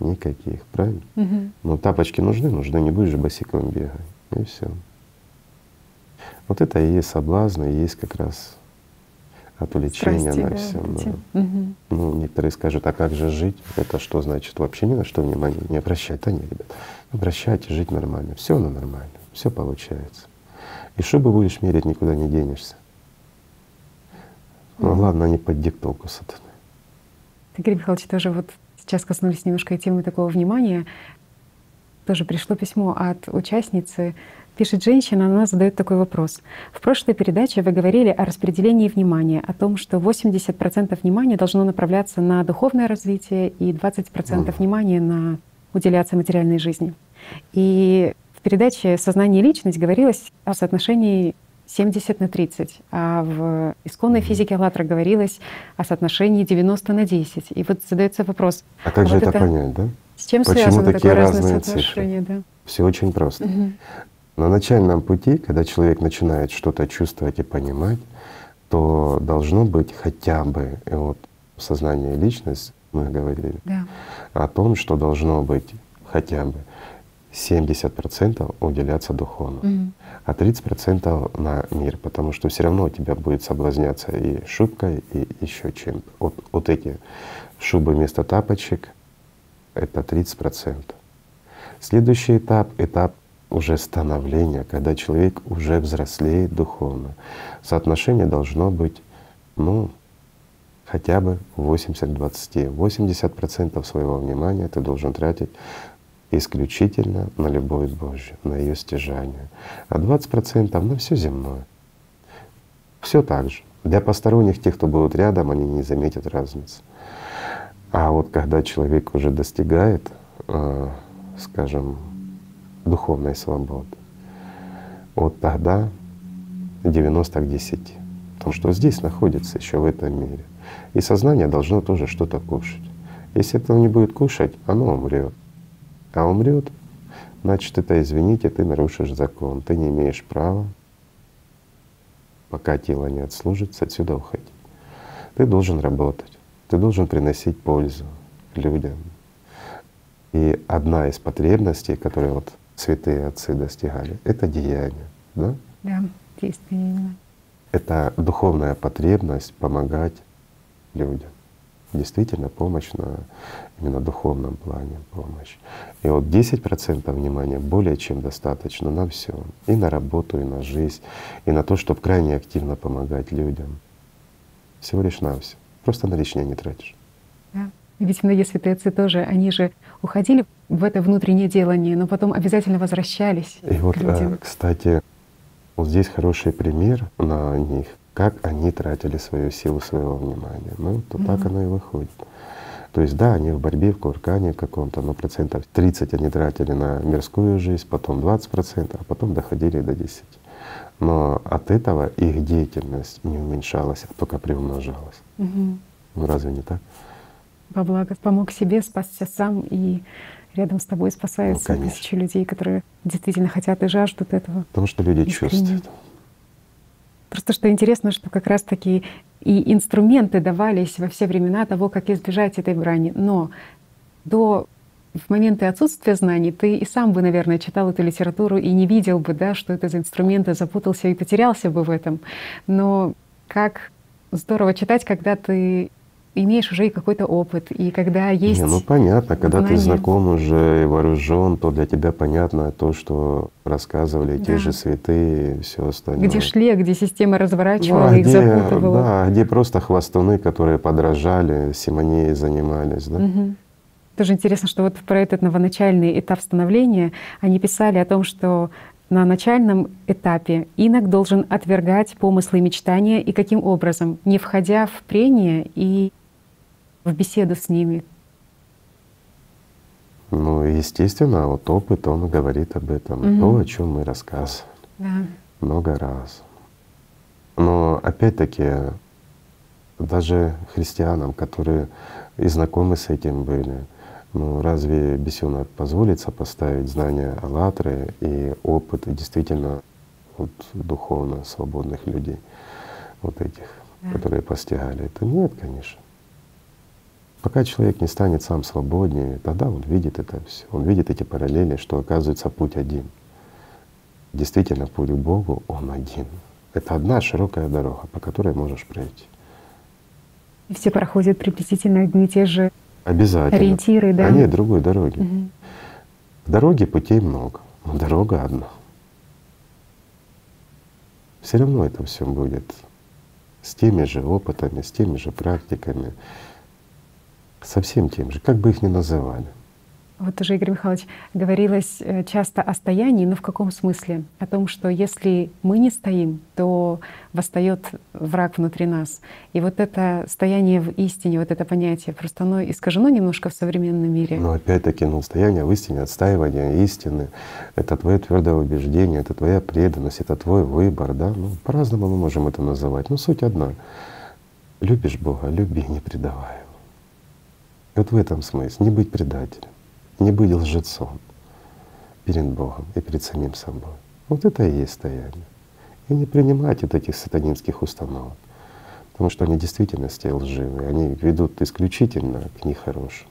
Speaker 2: никаких, правильно? Угу. Но тапочки нужны, нужны, не будешь босиком бегать. И все. Вот это и есть соблазн, и есть как раз отвлечение Страсти, на все. Да, Угу. Ну, некоторые скажут, а как же жить? Это что значит? Вообще ни на что внимания не обращать. Да нет, ребят, обращайте, жить нормально. Все оно нормально, все получается. И шубы будешь мерить, никуда не денешься. Но главное не под диктовку сатаны.
Speaker 1: Игорь Михайлович, тоже вот сейчас коснулись немножко темы такого внимания. Тоже пришло письмо от участницы. Пишет женщина, она задает такой вопрос. В прошлой передаче вы говорили о распределении внимания, о том, что 80% внимания должно направляться на духовное развитие и 20% внимания на уделяться материальной жизни. И в передаче «Сознание и личность» говорилось о соотношении 70 на 30, а в исконной физике «АЛЛАТРА» говорилось о соотношении 90 на 10. И вот задается вопрос.
Speaker 2: А как а же вот это, это понять, да?
Speaker 1: С чем
Speaker 2: Почему
Speaker 1: связано
Speaker 2: такие
Speaker 1: такое
Speaker 2: разные
Speaker 1: разное соотношение?
Speaker 2: Да? Все очень просто. Угу. На начальном пути, когда человек начинает что-то чувствовать и понимать, то должно быть хотя бы и вот сознание личность, мы говорили, да. о том, что должно быть хотя бы 70% уделяться духовно, mm а 30% на мир, потому что все равно у тебя будет соблазняться и шубкой, и еще чем-то. Вот, вот эти шубы вместо тапочек — это 30%. Следующий этап — этап уже становления, когда человек уже взрослеет духовно. Соотношение должно быть, ну, хотя бы 80-20. 80% своего внимания ты должен тратить исключительно на любовь Божью, на ее стяжание, а 20% на все земное. Все так же. Для посторонних, тех, кто будут рядом, они не заметят разницы. А вот когда человек уже достигает, э, скажем, духовной свободы, вот тогда 90 к 10. Потому что здесь находится еще в этом мире. И сознание должно тоже что-то кушать. Если этого не будет кушать, оно умрет. А умрет, значит, это, извините, ты нарушишь закон. Ты не имеешь права, пока тело не отслужится, отсюда уходить. Ты должен работать, ты должен приносить пользу людям. И одна из потребностей, которые вот святые отцы достигали, это деяние. Да?
Speaker 1: Да, действие
Speaker 2: Это духовная потребность помогать людям действительно помощь на именно духовном плане помощь. И вот 10% внимания более чем достаточно на все. И на работу, и на жизнь, и на то, чтобы крайне активно помогать людям. Всего лишь на все. Просто на лишнее не тратишь.
Speaker 1: Да. Ведь многие святые отцы тоже, они же уходили в это внутреннее делание, но потом обязательно возвращались.
Speaker 2: И вот, э, кстати, вот здесь хороший пример на них как они тратили свою силу своего внимания. Ну, то mm-hmm. так оно и выходит. То есть да, они в борьбе, в куркане каком-то, но процентов 30 они тратили на мирскую жизнь, потом 20 процентов, а потом доходили до 10. Но от этого их деятельность не уменьшалась, а только приумножалась. Угу. Ну разве не так?
Speaker 1: Во благо помог себе, спасся сам и рядом с тобой спасаются ну, тысячи людей, которые действительно хотят и жаждут этого.
Speaker 2: Потому что люди искренне. чувствуют.
Speaker 1: Просто что интересно, что как раз-таки и инструменты давались во все времена того, как избежать этой брани. Но до в моменты отсутствия знаний ты и сам бы, наверное, читал эту литературу и не видел бы, да, что это за инструменты, запутался и потерялся бы в этом. Но как здорово читать, когда ты имеешь уже и какой-то опыт, и когда есть…
Speaker 2: Не, ну понятно, когда
Speaker 1: знания.
Speaker 2: ты знаком уже и вооружен, то для тебя понятно то, что рассказывали
Speaker 1: Да.
Speaker 2: те же святые и все остальное.
Speaker 1: Где шли, а где система
Speaker 2: Ну,
Speaker 1: разворачивала
Speaker 2: а
Speaker 1: их,
Speaker 2: где,
Speaker 1: запутывала.
Speaker 2: да, а где просто хвостуны, которые подражали, симонией занимались, да?
Speaker 1: Мгм. Тоже интересно, что вот про этот новоначальный этап становления они писали о том, что на начальном этапе инок должен отвергать помыслы и мечтания, и каким образом? Не входя в прение и в беседу с ними.
Speaker 2: Ну, естественно, вот опыт, он говорит об этом.
Speaker 1: Мгм.
Speaker 2: То, о чем мы рассказывали
Speaker 1: Да.
Speaker 2: много раз. Но опять-таки, даже христианам, которые и знакомы с этим были, ну разве Бесенок позволит сопоставить знания Аллатры и опыт действительно вот, духовно свободных людей, вот этих,
Speaker 1: Да.
Speaker 2: которые постигали это? Нет, конечно. Пока человек не станет сам свободнее, тогда он видит это все. Он видит эти параллели, что оказывается путь один. Действительно, путь к Богу, он один. Это одна широкая дорога, по которой можешь пройти.
Speaker 1: И все проходят приблизительно одни и те же
Speaker 2: Обязательно.
Speaker 1: ориентиры, да.
Speaker 2: А нет другой дороги.
Speaker 1: Мгм.
Speaker 2: Дороги путей много, но дорога одна. Все равно это все будет с теми же опытами, с теми же практиками, со всем тем же, как бы их ни называли.
Speaker 1: Вот уже Игорь Михайлович говорилось э, часто о стоянии, но в каком смысле? О том, что если мы не стоим, то восстает враг внутри нас. И вот это стояние в истине, вот это понятие, просто оно искажено немножко в современном мире.
Speaker 2: Но опять-таки, ну, стояние в истине, отстаивание истины — это твое твердое убеждение, это твоя преданность, это твой выбор, да? Ну, по-разному мы можем это называть. Но суть одна. Любишь Бога, люби, не предавай Его. Вот в этом смысл. Не быть предателем, не быть лжецом перед Богом и перед самим собой. Вот это и есть стояние. И не принимать вот этих сатанинских установок, потому что они в действительности лживые, они ведут исключительно к нехорошему.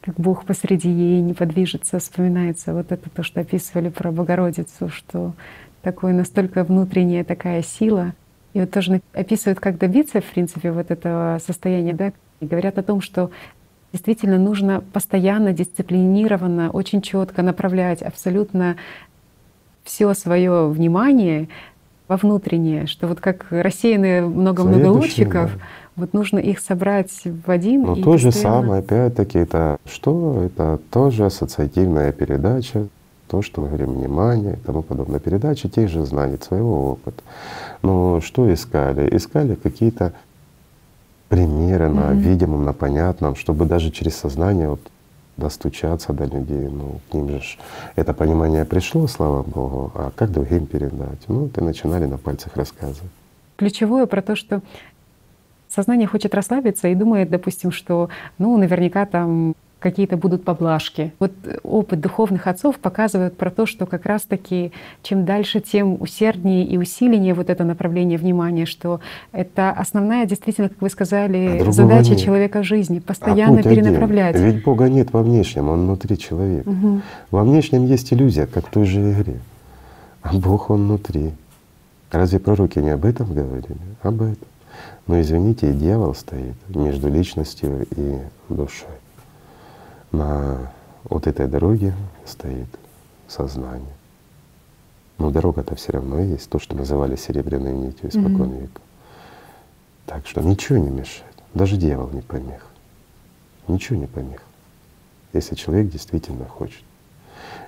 Speaker 1: Как Бог посреди ей не подвижется, вспоминается вот это то, что описывали про Богородицу, что такое настолько внутренняя такая сила. И вот тоже описывают, как добиться, в принципе, вот этого состояния, да, и говорят о том, что действительно нужно постоянно, дисциплинированно, очень четко направлять абсолютно все свое внимание во внутреннее, что вот как рассеянные много-много лучиков,
Speaker 2: да.
Speaker 1: вот нужно их собрать в один.
Speaker 2: Но
Speaker 1: и
Speaker 2: то же самое, опять-таки, это что? Это тоже ассоциативная передача, то, что мы говорим, внимание и тому подобное. Передача тех же знаний, своего опыта. Но что искали? Искали какие-то примеры на
Speaker 1: Мгм.
Speaker 2: видимом, на понятном, чтобы даже через сознание вот достучаться до людей. Ну, к ним же ж это понимание пришло, слава Богу, а как другим передать? Ну, вот и начинали на пальцах рассказывать.
Speaker 1: ключевое про то, что сознание хочет расслабиться и думает, допустим, что ну наверняка там какие-то будут поблажки. Вот опыт духовных отцов показывает про то, что как раз-таки чем дальше, тем усерднее и усиленнее вот это направление внимания, что это основная действительно, как вы
Speaker 2: А
Speaker 1: сказали,
Speaker 2: другого
Speaker 1: задача
Speaker 2: нет.
Speaker 1: человека в жизни —
Speaker 2: А
Speaker 1: постоянно
Speaker 2: один.
Speaker 1: перенаправлять.
Speaker 2: Ведь Бога нет во внешнем, Он внутри человека.
Speaker 1: Мгм.
Speaker 2: Во внешнем есть иллюзия, как в той же игре. А Бог Он внутри. Разве пророки не об этом говорили? Об этом. Но извините, и дьявол стоит между личностью и душой. На вот этой дороге стоит сознание. Но дорога-то все равно есть, то, что называли серебряной нитью испокон
Speaker 1: Мгм.
Speaker 2: века. Так что ничего не мешает. Даже дьявол не помех. Ничего не помех. Если человек действительно хочет.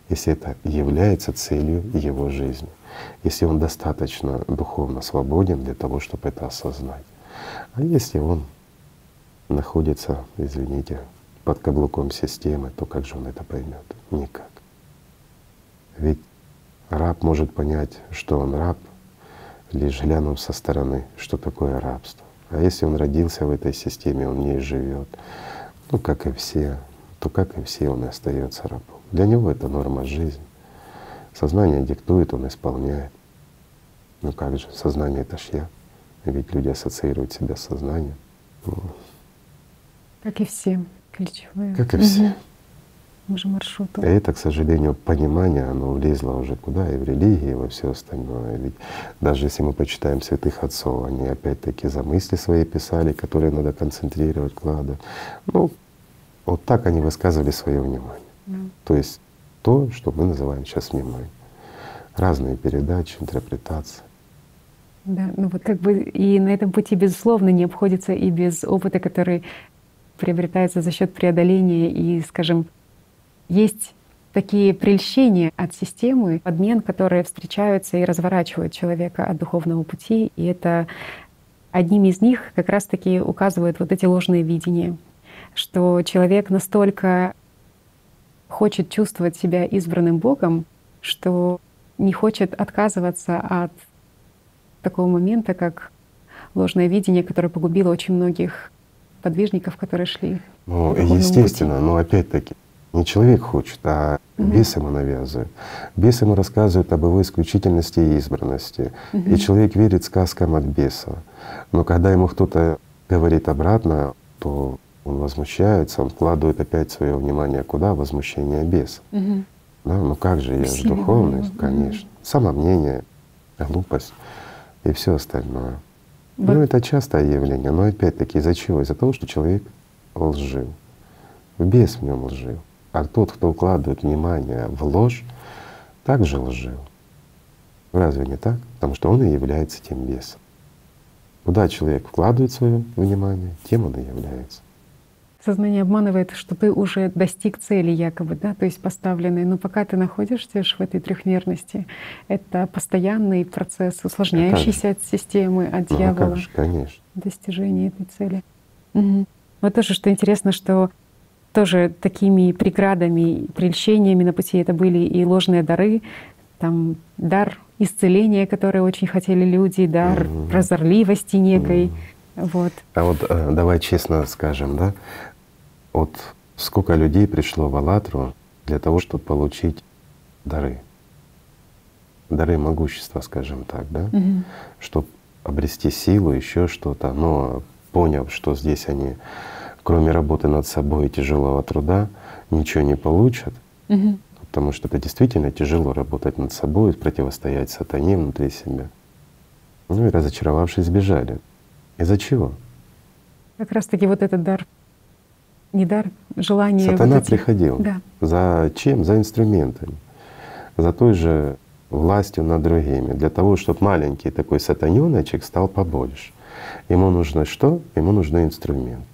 Speaker 2: Если это является целью его жизни. Если он достаточно духовно свободен для того, чтобы это осознать. А если он находится, извините, под каблуком системы, то как же он это поймет? Никак. Ведь раб может понять, что он раб, лишь глянув со стороны, что такое рабство. А если он родился в этой системе, он в ней живет, ну как и все, то как и все он и остается рабом. Для него это норма жизни. Сознание диктует, он исполняет. Ну как же, сознание это ж я. Ведь люди ассоциируют себя с сознанием.
Speaker 1: Как и все. Ключевое.
Speaker 2: как и все.
Speaker 1: этому же маршруту. И
Speaker 2: это, к сожалению, понимание, оно влезло уже куда и в религии, и во все остальное. Ведь даже если мы почитаем святых отцов, они опять-таки за мысли свои писали, которые надо концентрировать, вкладывать. Ну, вот так они высказывали свое внимание. Mm. То есть то, что мы называем сейчас вниманием. Разные передачи, интерпретации.
Speaker 1: Да, ну вот как бы и на этом пути, безусловно, не обходится и без опыта, который приобретается за счет преодоления и, скажем, есть такие прельщения от системы, подмен, которые встречаются и разворачивают человека от духовного пути. И это одним из них как раз-таки указывают вот эти ложные видения, что человек настолько хочет чувствовать себя избранным Богом, что не хочет отказываться от такого момента, как ложное видение, которое погубило очень многих подвижников, которые шли.
Speaker 2: Ну, естественно, пути. но опять-таки не человек хочет, а угу. бес ему навязывает. Бес ему рассказывает об его исключительности и избранности. Угу. И человек верит сказкам от беса. Но когда ему кто-то говорит обратно, то он возмущается, он вкладывает опять свое внимание куда? Возмущение беса. Угу. Да, ну как же, я же духовный, конечно. Самомнение, глупость и все остальное. Вот. Ну, это частое явление, но опять-таки из-за чего? Из-за того, что человек лжив. Бес в нем лжив. А тот, кто укладывает внимание в ложь, также лжив. Разве не так? Потому что он и является тем бесом. Куда человек вкладывает свое внимание, тем он и является.
Speaker 1: Сознание обманывает, что ты уже достиг цели якобы, да, то есть поставленной. Но пока ты находишься в этой трехмерности, это постоянный процесс, усложняющийся от системы, от ну, дьявола.
Speaker 2: Как же, конечно.
Speaker 1: Достижение этой цели. Угу. Вот тоже, что интересно, что тоже такими преградами, прельщениями на пути это были и ложные дары, там дар исцеления, который очень хотели люди, дар mm прозорливости некой. mm Вот.
Speaker 2: А вот э, давай честно скажем, да, вот сколько людей пришло в Аллатру для того, чтобы получить дары, дары могущества, скажем так, да, угу. чтобы обрести силу, еще что-то, но поняв, что здесь они, кроме работы над собой и тяжелого труда, ничего не получат, угу. потому что это действительно тяжело работать над собой, противостоять сатане внутри себя. Ну и разочаровавшись, сбежали. Из-за чего?
Speaker 1: Как раз таки вот этот дар не дар, желание.
Speaker 2: Сатана вот эти... приходил. Да. За чем? За инструментами. За той же властью над другими. Для того, чтобы маленький такой сатаненочек стал побольше. Ему нужно что? Ему нужны инструменты.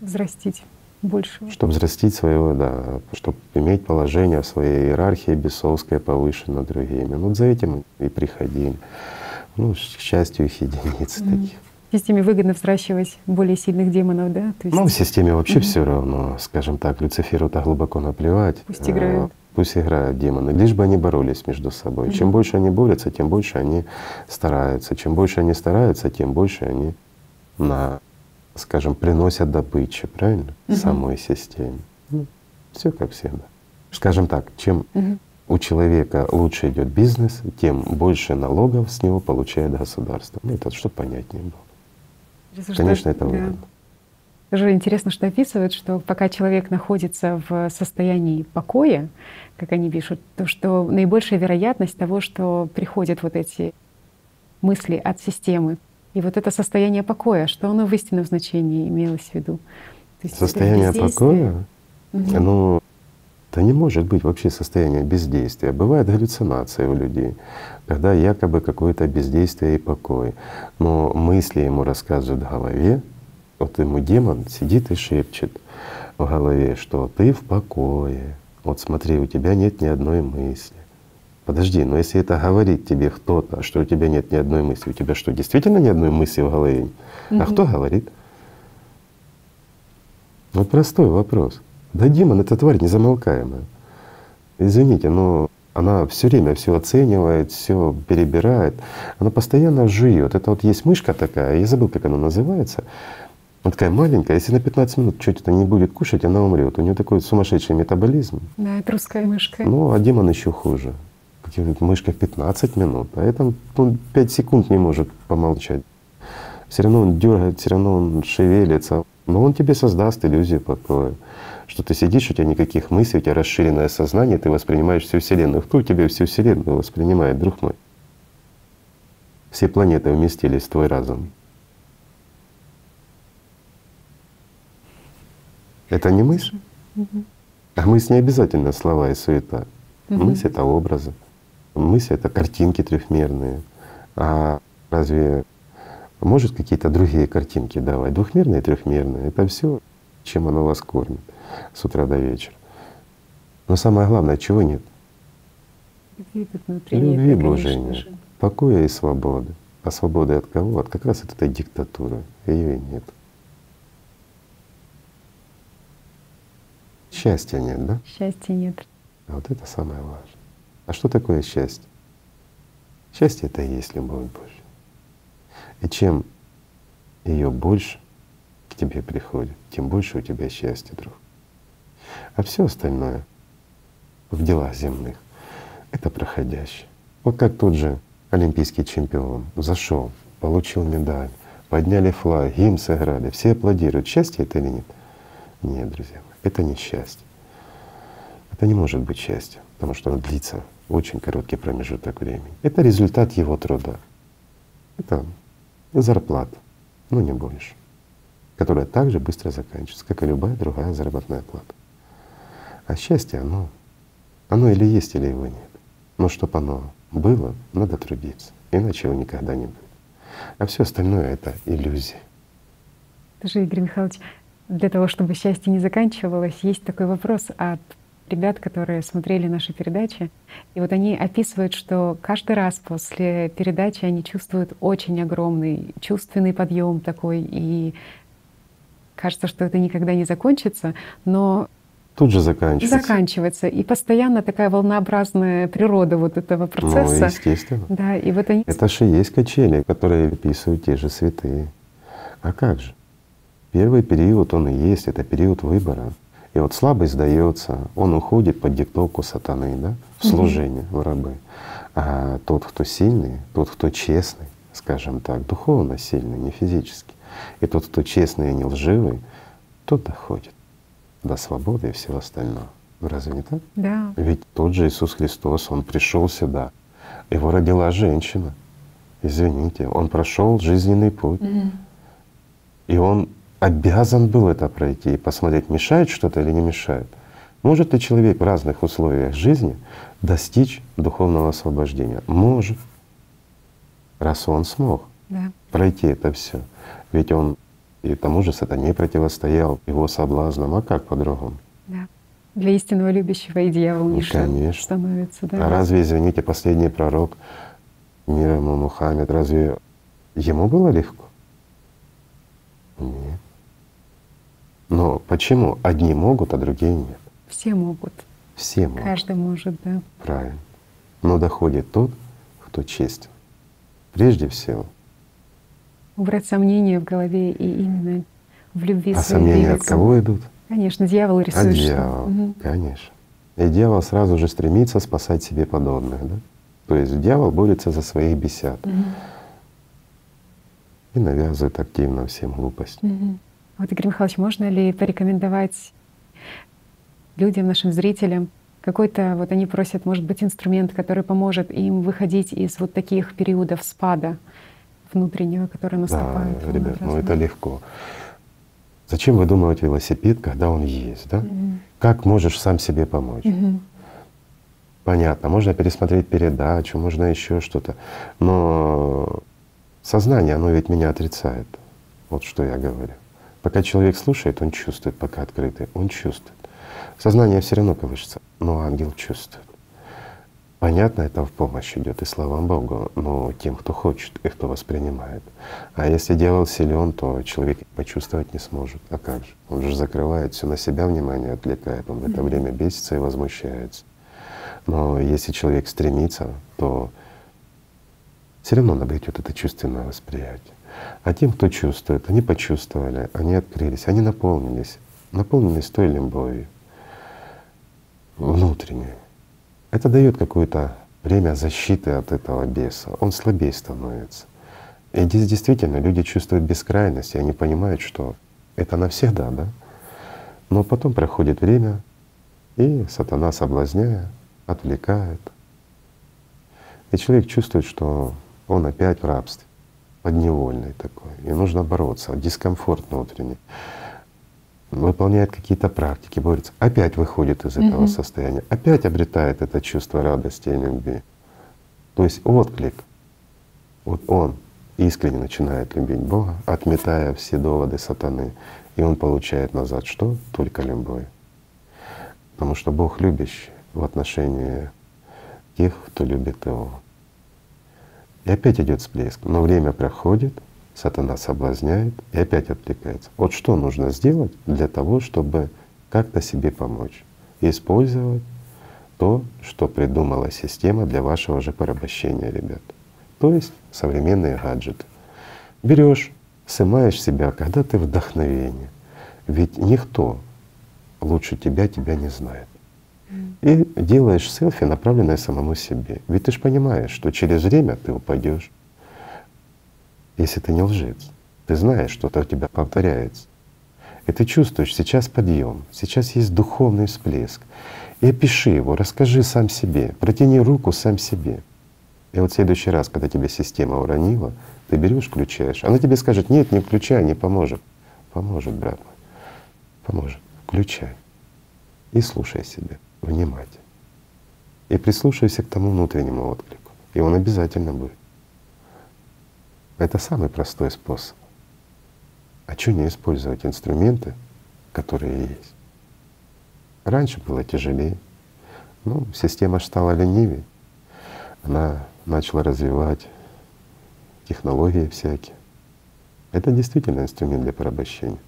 Speaker 1: Взрастить больше.
Speaker 2: Чтобы взрастить своего, да, чтобы иметь положение в своей иерархии бесовское повыше над другими. Ну, вот за этим и приходили. Ну, к счастью, их единицы mm. таких
Speaker 1: системе выгодно взращивать более сильных демонов, да?
Speaker 2: То есть... Ну, в системе вообще все равно, скажем так, Люциферу-то глубоко наплевать.
Speaker 1: Пусть играют.
Speaker 2: Пусть играют демоны, лишь бы они боролись между собой. Чем больше они борются, тем больше они стараются. Чем больше они стараются, тем больше они на, скажем, приносят добычу, правильно? Угу. Самой системе. Ну, все как всегда. Скажем так, чем угу. у человека лучше идет бизнес, тем больше налогов с него получает государство. Ну, это чтобы понятнее было. Конечно, это выгодно. Да.
Speaker 1: Тоже интересно, что описывают, что пока человек находится в состоянии покоя, как они пишут, то что наибольшая вероятность того, что приходят вот эти мысли от системы. И вот это состояние покоя, что оно в истинном значении имелось в виду?
Speaker 2: То есть состояние покоя? Угу. Ну, это не может быть вообще состояние бездействия. Бывают галлюцинации у людей, когда якобы какое-то бездействие и покой. Но мысли ему рассказывают в голове, вот ему демон сидит и шепчет в голове, что ты в покое. Вот смотри, у тебя нет ни одной мысли. Подожди, но если это говорит тебе кто-то, что у тебя нет ни одной мысли, у тебя что, действительно ни одной мысли в голове? Угу. А кто говорит? Вот простой вопрос. Да демон — это тварь незамолкаемая. Извините, но она все время все оценивает, все перебирает, она постоянно жует. Это вот есть мышка такая, я забыл, как она называется. Она такая маленькая, если на 15 минут что-то не будет кушать, она умрет. У нее такой сумасшедший метаболизм.
Speaker 1: Да, это русская мышка.
Speaker 2: Ну, а демон еще хуже. Мышка в 15 минут, а это он 5 секунд не может помолчать. Все равно он дергает, все равно он шевелится. Но он тебе создаст иллюзию покоя. Что ты сидишь, у тебя никаких мыслей, у тебя расширенное сознание, ты воспринимаешь всю Вселенную. Кто у тебя всю Вселенную воспринимает, друг мой? Все планеты вместились в твой разум. Это не мысль? А мысль не обязательно слова и суета. Мысль — это образы. Мысль — это картинки трехмерные. А разве может какие-то другие картинки давать? Двухмерные, трехмерные — это все, чем оно вас кормит с утра до вечера. Но самое главное, чего нет?
Speaker 1: Любви
Speaker 2: Божией нет. Покоя и свободы. А свободы от кого? От как раз от этой диктатуры. Ее и нет. Счастья нет, да?
Speaker 1: Счастья нет.
Speaker 2: А вот это самое важное. А что такое счастье? Счастье — это и есть любовь Божья. И чем ее больше к тебе приходит, тем больше у тебя счастья, друг. А все остальное в делах земных — это проходящее. Вот как тот же олимпийский чемпион зашел, получил медаль, подняли флаг, гимн сыграли, все аплодируют. Счастье это или нет? Нет, друзья мои, это не счастье. Это не может быть счастье, потому что оно длится очень короткий промежуток времени. Это результат его труда. Это зарплата, ну не больше, которая также быстро заканчивается, как и любая другая заработная плата. А счастье, оно, оно или есть, или его нет. Но чтобы оно было, надо трудиться, иначе его никогда не будет. А все остальное — это иллюзия.
Speaker 1: Даже, Игорь Михайлович, для того, чтобы счастье не заканчивалось, есть такой вопрос от ребят, которые смотрели наши передачи. И вот они описывают, что каждый раз после передачи они чувствуют очень огромный чувственный подъем такой, и кажется, что это никогда не закончится, но
Speaker 2: Тут же заканчивается.
Speaker 1: заканчивается. И постоянно такая волнообразная природа вот этого
Speaker 2: Ну,
Speaker 1: процесса.
Speaker 2: естественно.
Speaker 1: да, и вот они
Speaker 2: Это же есть качели, которые описывают те же святые. А как же? Первый период он и есть, это период выбора. И вот слабый сдается, он уходит под диктовку сатаны, да, в служение, в рабы. А тот, кто сильный, тот, кто честный, скажем так, духовно сильный, не физически, и тот, кто честный и не лживый, тот доходит до свободы и всего остального. Разве не так?
Speaker 1: Да,
Speaker 2: Ведь тот же Иисус Христос, Он пришел сюда, Его родила женщина. Извините, Он прошел жизненный путь, и Он обязан был это пройти и посмотреть, мешает что-то или не мешает. Может ли человек в разных условиях жизни достичь духовного освобождения? Может, раз он смог
Speaker 1: да.
Speaker 2: пройти это все. Ведь он и тому же сатане противостоял его соблазнам, а как по-другому?
Speaker 1: Да. Для истинного любящего и дьявол
Speaker 2: Ну,
Speaker 1: ничто
Speaker 2: конечно.
Speaker 1: становится. Да.
Speaker 2: А разве, извините, последний пророк, мир ему Мухаммед, разве ему было легко? Нет. Но почему одни могут, а другие нет?
Speaker 1: Все могут,
Speaker 2: Все могут,
Speaker 1: каждый может, да.
Speaker 2: правильно. Но доходит тот, кто честен. Прежде всего.
Speaker 1: Убрать сомнения в голове и именно в любви
Speaker 2: А
Speaker 1: своей
Speaker 2: сомнения от кого идут?
Speaker 1: Конечно, дьявол
Speaker 2: От
Speaker 1: рисует. что-
Speaker 2: дьявола,
Speaker 1: Мгм.
Speaker 2: конечно. И дьявол сразу же стремится спасать себе подобных. Да? То есть дьявол борется за своих бесят
Speaker 1: Мгм.
Speaker 2: и навязывает активно всем глупость.
Speaker 1: Мгм. Вот, Игорь Михайлович, можно ли порекомендовать людям, нашим зрителям, какой-то, вот они просят, может быть, инструмент, который поможет им выходить из вот таких периодов спада внутреннего, который
Speaker 2: Да,
Speaker 1: наступает.
Speaker 2: ребят, ну это легко. Зачем выдумывать велосипед, когда он есть, да?
Speaker 1: Мгм.
Speaker 2: Как можешь сам себе помочь?
Speaker 1: Мгм.
Speaker 2: Понятно, можно пересмотреть передачу, можно еще что-то, но сознание, оно ведь меня отрицает. Вот что я говорю. Пока человек слушает, он чувствует, пока открытый, он чувствует. Сознание все равно колышется, но ангел чувствует. Понятно, это в помощь идет, и слава Богу, но тем, кто хочет и кто воспринимает. А если дьявол силен, то человек почувствовать не сможет. А как же? Он же закрывает все на себя внимание, отвлекает, он в это время бесится и возмущается. Но если человек стремится, то все равно он обретет это чувственное восприятие. А тем, кто чувствует, они почувствовали, они открылись, они наполнились, наполнились той любовью внутренней. Это дает какое-то время защиты от этого беса. Он слабее становится. И здесь действительно люди чувствуют бескрайность, и они понимают, что это навсегда, да? Но потом проходит время, и сатана, соблазняя, отвлекает. И человек чувствует, что он опять в рабстве, подневольный такой, и нужно бороться, дискомфорт внутренний. Выполняет какие-то практики, борется, опять выходит из этого угу. состояния, опять обретает это чувство радости и любви. То есть отклик. Вот он искренне начинает любить Бога, отметая все доводы сатаны, и он получает назад что? Только любовь. Потому что Бог любящий в отношении тех, кто любит Его. И опять идет всплеск. Но время проходит, сатана соблазняет и опять отвлекается. Вот что нужно сделать для того, чтобы как-то себе помочь? Использовать то, что придумала система для вашего же порабощения, ребят. То есть современные гаджеты. Берешь, снимаешь себя, когда ты вдохновение. Ведь никто лучше тебя тебя не знает. И делаешь селфи, направленное самому себе. Ведь ты же понимаешь, что через время ты упадешь, если ты не лжец. Ты знаешь, что-то у тебя повторяется. И ты чувствуешь, сейчас подъем, сейчас есть духовный всплеск. И опиши его, расскажи сам себе, протяни руку сам себе. И вот в следующий раз, когда тебя система уронила, ты берешь, включаешь. Она тебе скажет, нет, не включай, не поможет. Поможет, брат мой, поможет. Включай и слушай себя внимательно. И прислушайся к тому внутреннему отклику. И он обязательно будет. Это самый простой способ. А что не использовать инструменты, которые есть? Раньше было тяжелее. Ну, система стала ленивее. Она начала развивать технологии всякие. Это действительно инструмент для порабощения.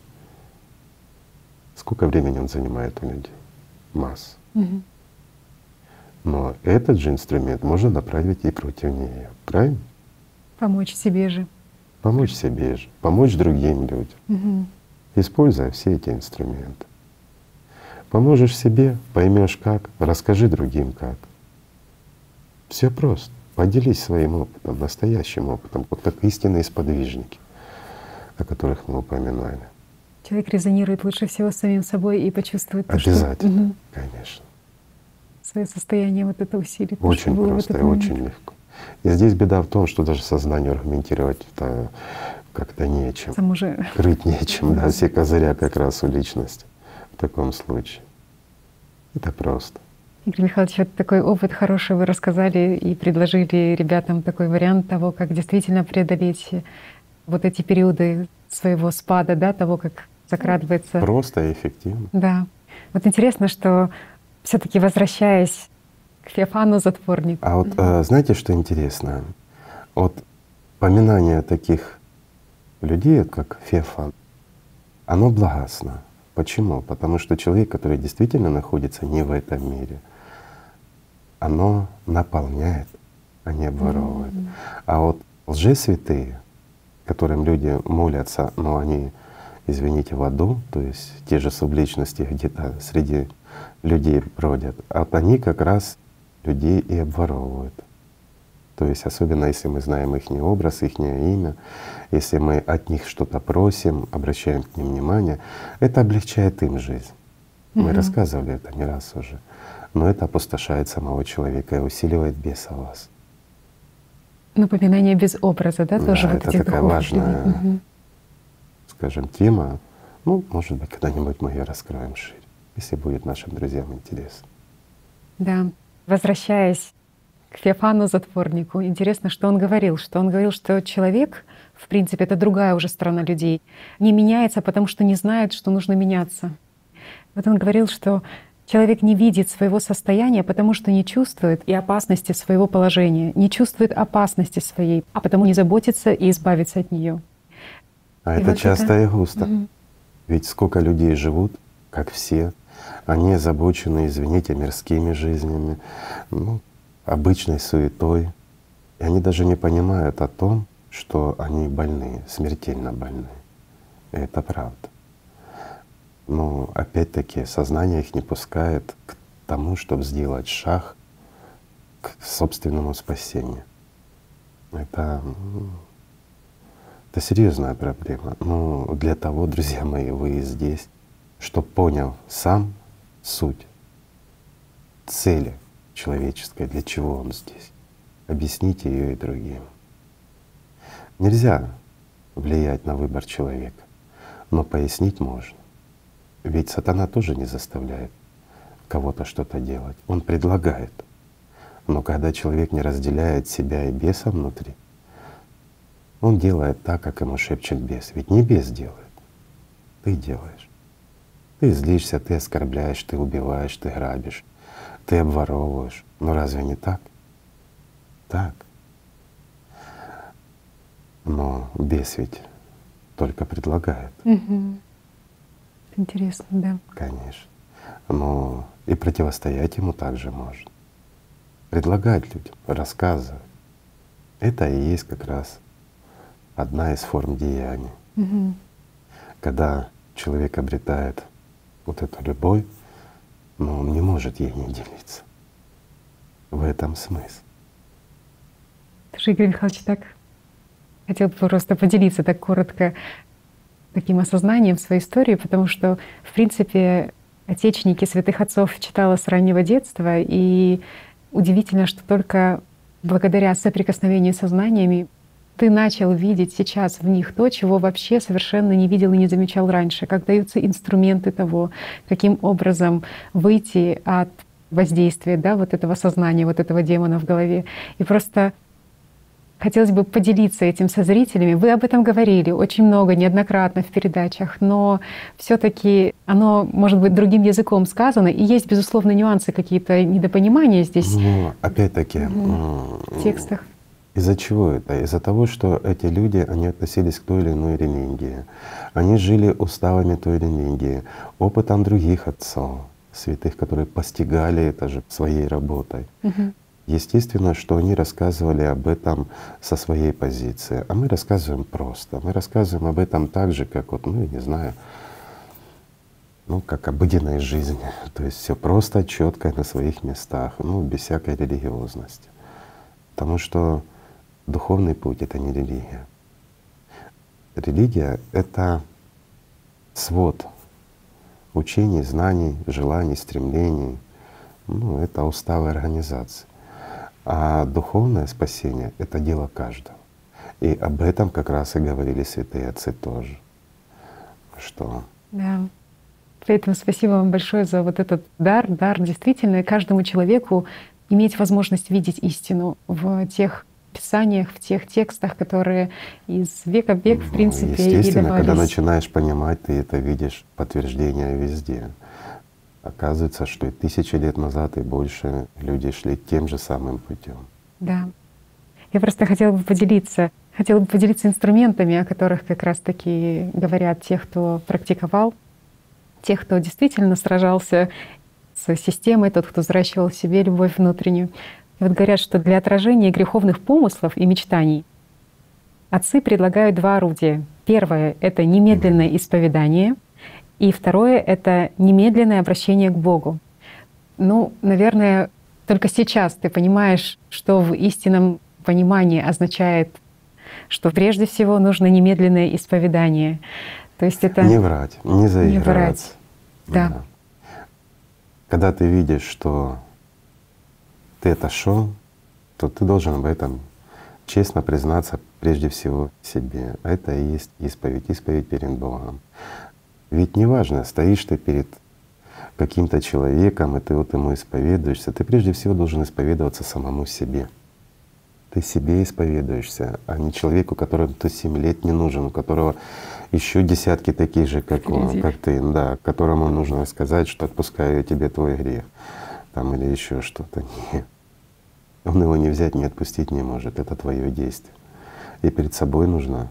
Speaker 2: Сколько времени он занимает у людей? Масс. Угу. Но этот же инструмент можно направить и против нее, правильно?
Speaker 1: Помочь себе же.
Speaker 2: Помочь себе же, помочь другим людям, угу. используя все эти инструменты. Поможешь себе, поймешь как, расскажи другим как. Все просто. Поделись своим опытом, настоящим опытом, вот как истинные сподвижники, о которых мы упоминали.
Speaker 1: Человек резонирует лучше всего с самим собой и почувствует.
Speaker 2: Обязательно, что... угу. конечно.
Speaker 1: Свое состояние вот это усилит.
Speaker 2: Очень просто и очень легко. И здесь беда в том, что даже сознанию аргументировать это как-то нечем.
Speaker 1: Само же.
Speaker 2: Крыть нечем, да, все козыря как раз у личности в таком случае. Это просто.
Speaker 1: Игорь Михайлович, вот такой опыт хороший вы рассказали и предложили ребятам такой вариант того, как действительно преодолеть вот эти периоды своего спада, да, того, как закрадывается.
Speaker 2: Просто и эффективно.
Speaker 1: Да. Вот интересно, что все таки возвращаясь к Феофану затворнику.
Speaker 2: А вот mm знаете, что интересно? Вот поминание таких людей, как Феофан, оно благостно. Почему? Потому что человек, который действительно находится не в этом мире, оно наполняет, а не обворовывает. Mm-hmm. А вот лжесвятые, которым люди молятся, но они, извините, в аду, то есть те же субличности где-то среди людей бродят, а вот они как раз людей и обворовывают. То есть особенно если мы знаем их образ, их имя, если мы от них что-то просим, обращаем к ним внимание, это облегчает им жизнь. Мы рассказывали это не раз уже. Но это опустошает самого человека и усиливает беса вас.
Speaker 1: Напоминание без образа, да, тоже
Speaker 2: да,
Speaker 1: вот
Speaker 2: это такая важная, угу. скажем, тема. Ну, может быть, когда-нибудь мы ее раскроем шире, если будет нашим друзьям интересно.
Speaker 1: Да. Возвращаясь к Феофану Затворнику, интересно, что он говорил, что он говорил, что человек, в принципе, это другая уже сторона людей, не меняется, потому что не знает, что нужно меняться. Вот он говорил, что Человек не видит своего состояния, потому что не чувствует и опасности своего положения, не чувствует опасности своей, а потому не заботится и избавиться от нее.
Speaker 2: А и это вот часто это... и густо. Угу. Ведь сколько людей живут, как все, они озабочены, извините, мирскими жизнями, ну, обычной суетой. И они даже не понимают о том, что они больны, смертельно больны. И это правда но опять-таки сознание их не пускает к тому, чтобы сделать шаг к собственному спасению. Это, это серьезная проблема. Но для того, друзья мои, вы здесь, что понял сам суть цели человеческой, для чего он здесь. Объясните ее и другим. Нельзя влиять на выбор человека, но пояснить можно. Ведь сатана тоже не заставляет кого-то что-то делать. Он предлагает. Но когда человек не разделяет себя и беса внутри, он делает так, как ему шепчет бес. Ведь не бес делает, ты делаешь. Ты злишься, ты оскорбляешь, ты убиваешь, ты грабишь, ты обворовываешь. Но разве не так? Так. Но бес ведь только предлагает.
Speaker 1: Угу. Интересно, да.
Speaker 2: Конечно. Но и противостоять ему также можно. Предлагать людям, рассказывать. Это и есть как раз одна из форм деяния.
Speaker 1: Угу.
Speaker 2: Когда человек обретает вот эту любовь, но он не может ей не делиться. В этом смысл.
Speaker 1: Даже Игорь Михайлович так хотел просто поделиться так коротко таким осознанием своей истории, потому что, в принципе, отечники святых отцов читала с раннего детства, и удивительно, что только благодаря соприкосновению со знаниями ты начал видеть сейчас в них то, чего вообще совершенно не видел и не замечал раньше, как даются инструменты того, каким образом выйти от воздействия да, вот этого сознания, вот этого демона в голове. И просто Хотелось бы поделиться этим со зрителями. Вы об этом говорили очень много, неоднократно в передачах, но все-таки оно может быть другим языком сказано, и есть, безусловно, нюансы, какие-то недопонимания здесь.
Speaker 2: Ну, опять-таки,
Speaker 1: в текстах.
Speaker 2: Из-за чего это? Из-за того, что эти люди, они относились к той или иной религии. Они жили уставами той религии, опытом других отцов, святых, которые постигали это же своей работой.
Speaker 1: Угу.
Speaker 2: Естественно, что они рассказывали об этом со своей позиции, а мы рассказываем просто. Мы рассказываем об этом так же, как вот, ну, не знаю, ну, как обыденной жизни. То есть все просто, четко на своих местах, ну, без всякой религиозности. Потому что духовный путь — это не религия. Религия — это свод учений, знаний, желаний, стремлений. Ну, это уставы организации. А духовное спасение — это дело каждого. И об этом как раз и говорили святые отцы тоже, что
Speaker 1: да. Поэтому спасибо вам большое за вот этот дар. Дар действительно каждому человеку иметь возможность видеть истину в тех писаниях, в тех текстах, которые из века в век, в принципе,
Speaker 2: ну, Естественно,
Speaker 1: и
Speaker 2: когда начинаешь понимать, ты это видишь подтверждение везде. Оказывается, что и тысячи лет назад и больше люди шли тем же самым путем.
Speaker 1: Да. Я просто хотела бы поделиться, хотела бы поделиться инструментами, о которых как раз-таки говорят те, кто практиковал, тех, кто действительно сражался с системой, тот, кто взращивал в себе любовь внутреннюю. И вот говорят, что для отражения греховных помыслов и мечтаний отцы предлагают два орудия. Первое — это немедленное исповедание — и второе — это немедленное обращение к Богу. Ну, наверное, только сейчас ты понимаешь, что в истинном понимании означает, что прежде всего нужно немедленное исповедание. То есть это
Speaker 2: не врать, не заигрываться. Не врать.
Speaker 1: Да. да.
Speaker 2: Когда ты видишь, что ты отошел, то ты должен об этом честно признаться прежде всего себе. Это и есть исповедь, исповедь перед Богом. Ведь неважно, стоишь ты перед каким-то человеком, и ты вот ему исповедуешься, ты прежде всего должен исповедоваться самому себе. Ты себе исповедуешься, а не человеку, которому ты семь лет не нужен, у которого еще десятки таких же, как, он, как ты, да, которому нужно сказать, что отпускаю я тебе твой грех, там или еще что-то. Нет. Он его не взять, не отпустить не может. Это твое действие. И перед собой нужно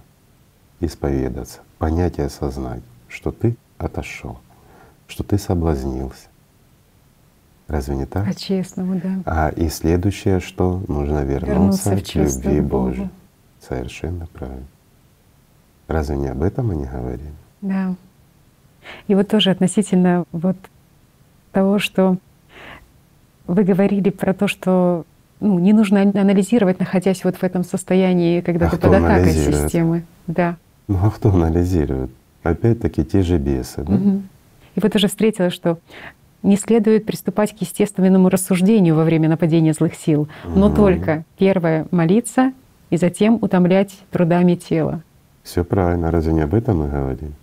Speaker 2: исповедаться, понять и осознать что ты отошел, что ты соблазнился. Разве не так?
Speaker 1: По-честному, да.
Speaker 2: А и следующее, что нужно вернуться, вернуться к любви Божьей. Совершенно правильно. Разве не об этом они говорили?
Speaker 1: Да. И вот тоже относительно вот того, что вы говорили про то, что ну, не нужно анализировать, находясь вот в этом состоянии, когда
Speaker 2: а
Speaker 1: ты под атакой системы. Да.
Speaker 2: Ну а кто анализирует? опять-таки те же бесы. Да?
Speaker 1: Угу. И вот уже встретила, что не следует приступать к естественному рассуждению во время нападения злых сил, но только первое — молиться и затем утомлять трудами тела.
Speaker 2: Все правильно, разве не об этом мы говорим?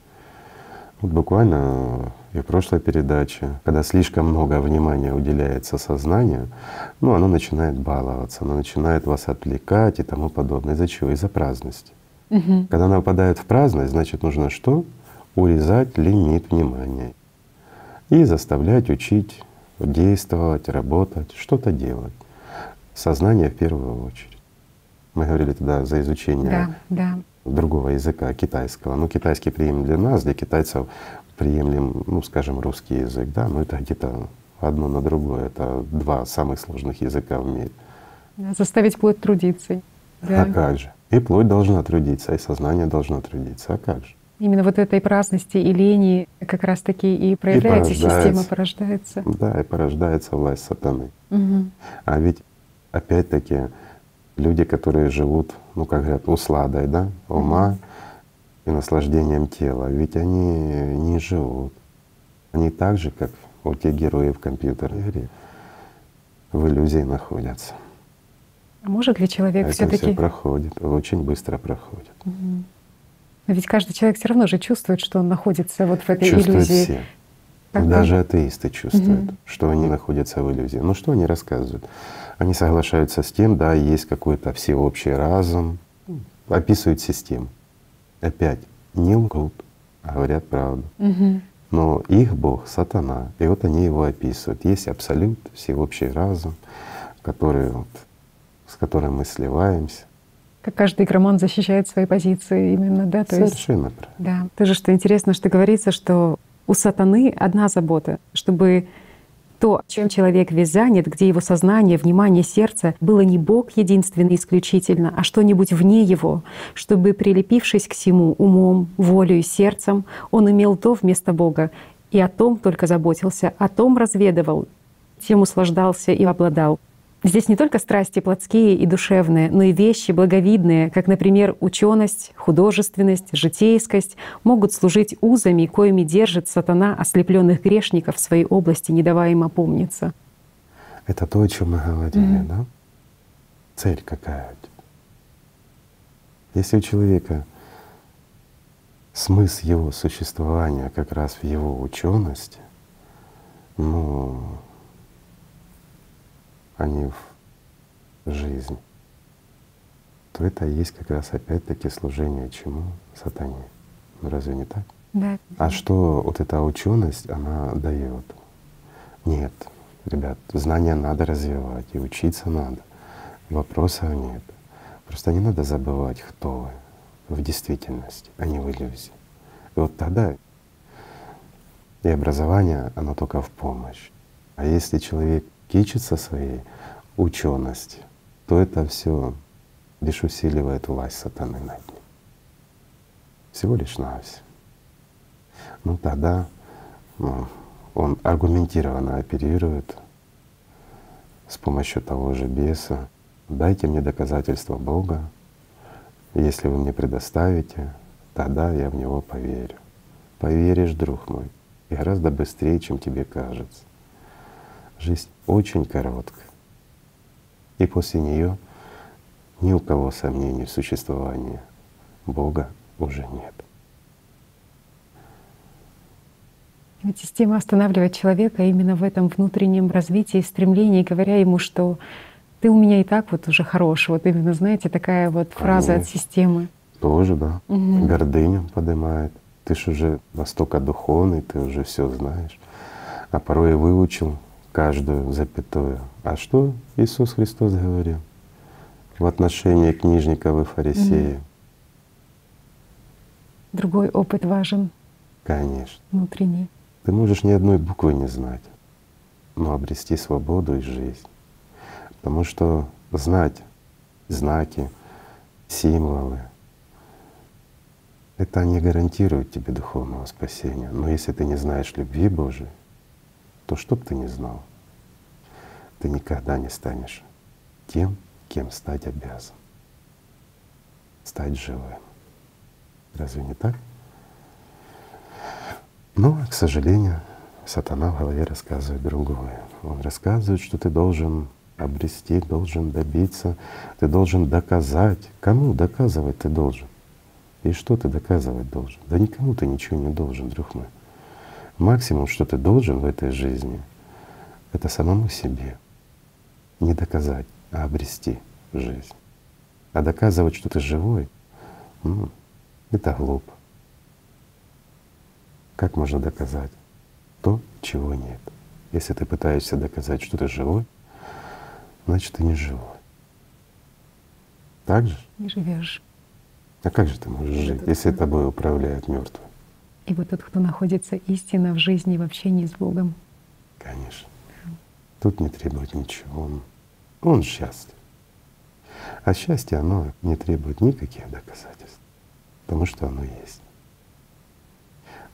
Speaker 2: Вот буквально и в прошлой передаче, когда слишком много внимания уделяется сознанию, ну, оно начинает баловаться, оно начинает вас отвлекать и тому подобное. Из-за чего? Из-за праздности.
Speaker 1: Угу.
Speaker 2: Когда оно попадает в праздность, значит нужно что? Урезать лимит внимания и заставлять учить действовать, работать, что-то делать. Сознание в первую очередь. Мы говорили тогда за изучение
Speaker 1: Да, да.
Speaker 2: другого языка, китайского. Ну, китайский прием для нас, для китайцев приемлем, ну, скажем, русский язык, да, но это где-то одно на другое. Это два самых сложных языка в мире.
Speaker 1: Заставить плоть трудиться. Да.
Speaker 2: А как же? И плоть должна трудиться, и сознание должно трудиться. А как же?
Speaker 1: Именно вот этой праздности и лени как раз-таки и проявляется,
Speaker 2: порождается.
Speaker 1: система порождается.
Speaker 2: Да, и порождается власть сатаны.
Speaker 1: Мгм.
Speaker 2: А ведь опять-таки люди, которые живут, ну как говорят, усладой, да, ума и наслаждением тела, ведь они не живут. Они так же, как вот те герои в компьютерной игре, в иллюзии находятся.
Speaker 1: А может ли человек
Speaker 2: Это
Speaker 1: все-таки
Speaker 2: все проходит, очень быстро проходит.
Speaker 1: Но ведь каждый человек все равно же чувствует, что он находится вот в этой
Speaker 2: Чувствуют
Speaker 1: иллюзии.
Speaker 2: все.
Speaker 1: Как
Speaker 2: Даже атеисты чувствуют,
Speaker 1: Мгм.
Speaker 2: что они находятся в иллюзии. Ну что они рассказывают? Они соглашаются с тем, да, есть какой-то всеобщий разум, описывают систему. Опять не лгут, а говорят правду.
Speaker 1: Мгм.
Speaker 2: Но их Бог — сатана. И вот они его описывают. Есть абсолют, всеобщий разум, который вот, с которым мы сливаемся.
Speaker 1: Как каждый игроман защищает свои позиции именно, да? То есть,
Speaker 2: Совершенно правильно.
Speaker 1: да. Тоже что интересно, что говорится, что у сатаны одна забота, чтобы то, чем человек весь занят, где его сознание, внимание, сердце, было не Бог единственный исключительно, а что-нибудь вне его, чтобы, прилепившись к всему умом, волею, сердцем, он имел то вместо Бога и о том только заботился, о том разведывал, тем услаждался и обладал. Здесь не только страсти плотские и душевные, но и вещи благовидные, как, например, ученость, художественность, житейскость, могут служить узами, коими держит сатана ослепленных грешников в своей области, не давая им опомниться.
Speaker 2: Это то, о чем мы говорили, да? Цель какая у тебя? Если у человека смысл его существования как раз в его учености, ну, а не в жизни, то это и есть как раз опять-таки служение чему? Сатане. Ну разве не так?
Speaker 1: Да.
Speaker 2: А что вот эта ученость, она дает? Нет, ребят, знания надо развивать и учиться надо. Вопросов нет. Просто не надо забывать, кто вы в действительности, а не в иллюзии. И вот тогда и образование, оно только в помощь. А если человек кичится своей ученостью, то это все лишь усиливает власть сатаны над ним. Всего лишь навсего. Ну тогда ну, он аргументированно оперирует с помощью того же беса. Дайте мне доказательства Бога. Если вы мне предоставите, тогда я в него поверю. Поверишь, друг мой, и гораздо быстрее, чем тебе кажется. Жизнь очень короткая. И после нее ни у кого сомнений в существовании Бога уже нет.
Speaker 1: Ведь система останавливает человека именно в этом внутреннем развитии, стремлении, говоря ему, что ты у меня и так вот уже хорош. Вот именно, знаете, такая вот фраза от
Speaker 2: Конечно.
Speaker 1: системы.
Speaker 2: Тоже, да.
Speaker 1: Мгм.
Speaker 2: Гордыню поднимает. Ты ж уже настолько духовный, ты уже все знаешь. А порой и выучил каждую запятую. А что Иисус Христос говорил в отношении книжников и фарисеев?
Speaker 1: Другой опыт важен,
Speaker 2: Конечно.
Speaker 1: внутренний.
Speaker 2: Ты можешь ни одной буквы не знать, но обрести свободу и жизнь. Потому что знать знаки, символы, это не гарантирует тебе духовного спасения. Но если ты не знаешь любви Божией, то что бы ты ни знал, ты никогда не станешь тем, кем стать обязан. Стать живым. Разве не так? Но, к сожалению, сатана в голове рассказывает другое. Он рассказывает, что ты должен обрести, должен добиться, ты должен доказать. Кому доказывать ты должен? И что ты доказывать должен? Да никому ты ничего не должен, друг мой. Максимум, что ты должен в этой жизни, это самому себе. Не доказать, а обрести жизнь. А доказывать, что ты живой, ну, это глупо. Как можно доказать то, чего нет? Если ты пытаешься доказать, что ты живой, значит, ты не живой. Так же?
Speaker 1: Не живешь.
Speaker 2: А как же ты можешь жить, если тобой управляет мертвый?
Speaker 1: И вот тот, кто находится истинно в жизни, в общении с Богом.
Speaker 2: Конечно. Тут не требует ничего. Он, он счастлив. А счастье, оно не требует никаких доказательств, потому что оно есть.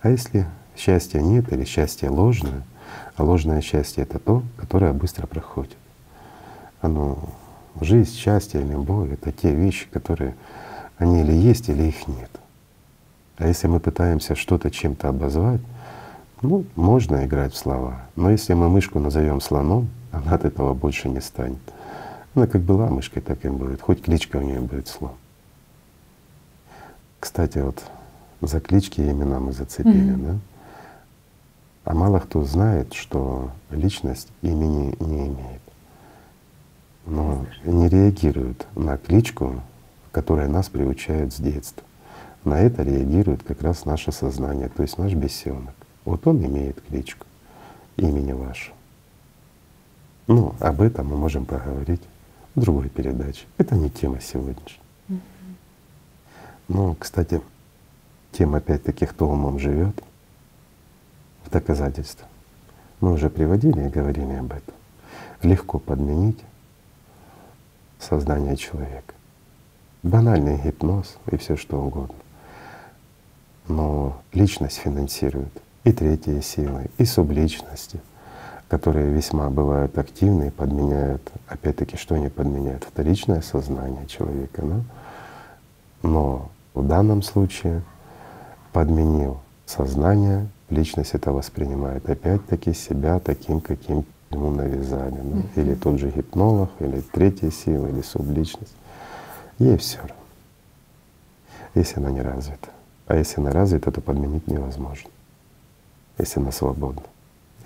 Speaker 2: А если счастья нет или счастье ложное, а ложное счастье — это то, которое быстро проходит. Оно, жизнь, счастье или боль — это те вещи, которые они или есть, или их нет. А если мы пытаемся что-то чем-то обозвать, ну, можно играть в слова. Но если мы мышку назовем слоном, она от этого больше не станет. Она как была мышкой, так и будет. Хоть кличка у нее будет слон. Кстати, вот за клички и имена мы зацепили, mm-hmm. да? А мало кто знает, что личность имени не имеет. Но не реагирует на кличку, которая нас приучает с детства. На это реагирует как раз наше сознание, то есть наш бесенок. Вот он имеет кличку, имени ваше. Ну, об этом мы можем поговорить в другой передаче. Это не тема сегодняшняя. Mm-hmm. Ну, кстати, тема опять-таки «Кто умом живет в доказательство. Мы уже приводили и говорили об этом. Легко подменить сознание человека. Банальный гипноз и все что угодно. Но личность финансирует и третьи силы, и субличности, которые весьма бывают активны и подменяют, опять-таки, что они подменяют? Вторичное сознание человека. Да? Но в данном случае подменил сознание, личность это воспринимает опять-таки себя таким, каким ему навязали. Да? Mm-hmm. Или тот же гипнолог, или третья сила, или субличность. Ей все равно, если она не развита. А если она развита, то подменить невозможно, если она свободна.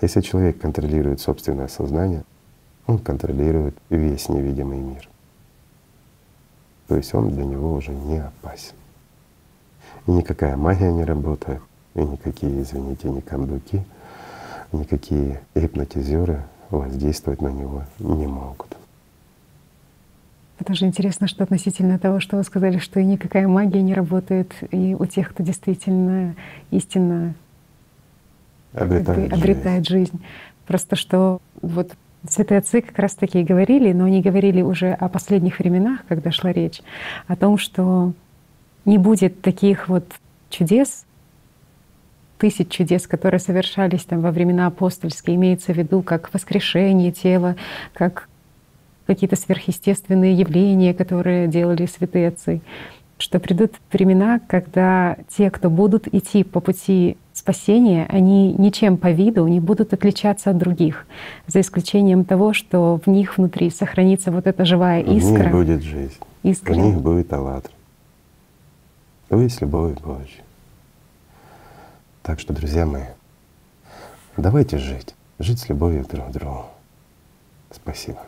Speaker 2: Если человек контролирует собственное сознание, он контролирует весь невидимый мир. То есть он для него уже не опасен. И никакая магия не работает, и никакие, извините, ни кондуки, никакие гипнотизеры воздействовать на него не могут.
Speaker 1: Это же интересно, что относительно того, что вы сказали, что и никакая магия не работает, и у тех, кто действительно истинно
Speaker 2: обретает,
Speaker 1: обретает жизнь. жизнь. Просто что вот святые отцы как раз таки и говорили, но они говорили уже о последних временах, когда шла речь, о том, что не будет таких вот чудес, тысяч чудес, которые совершались там во времена апостольские, имеется в виду как воскрешение тела, как какие-то сверхъестественные явления, которые делали святые отцы, что придут времена, когда те, кто будут идти по пути спасения, они ничем по виду не будут отличаться от других, за исключением того, что в них внутри сохранится вот эта живая искра.
Speaker 2: В них будет жизнь, искра. в них будет аллатра. То есть любовь Божья. Так что, друзья мои, давайте жить, жить с любовью друг к другу. Спасибо.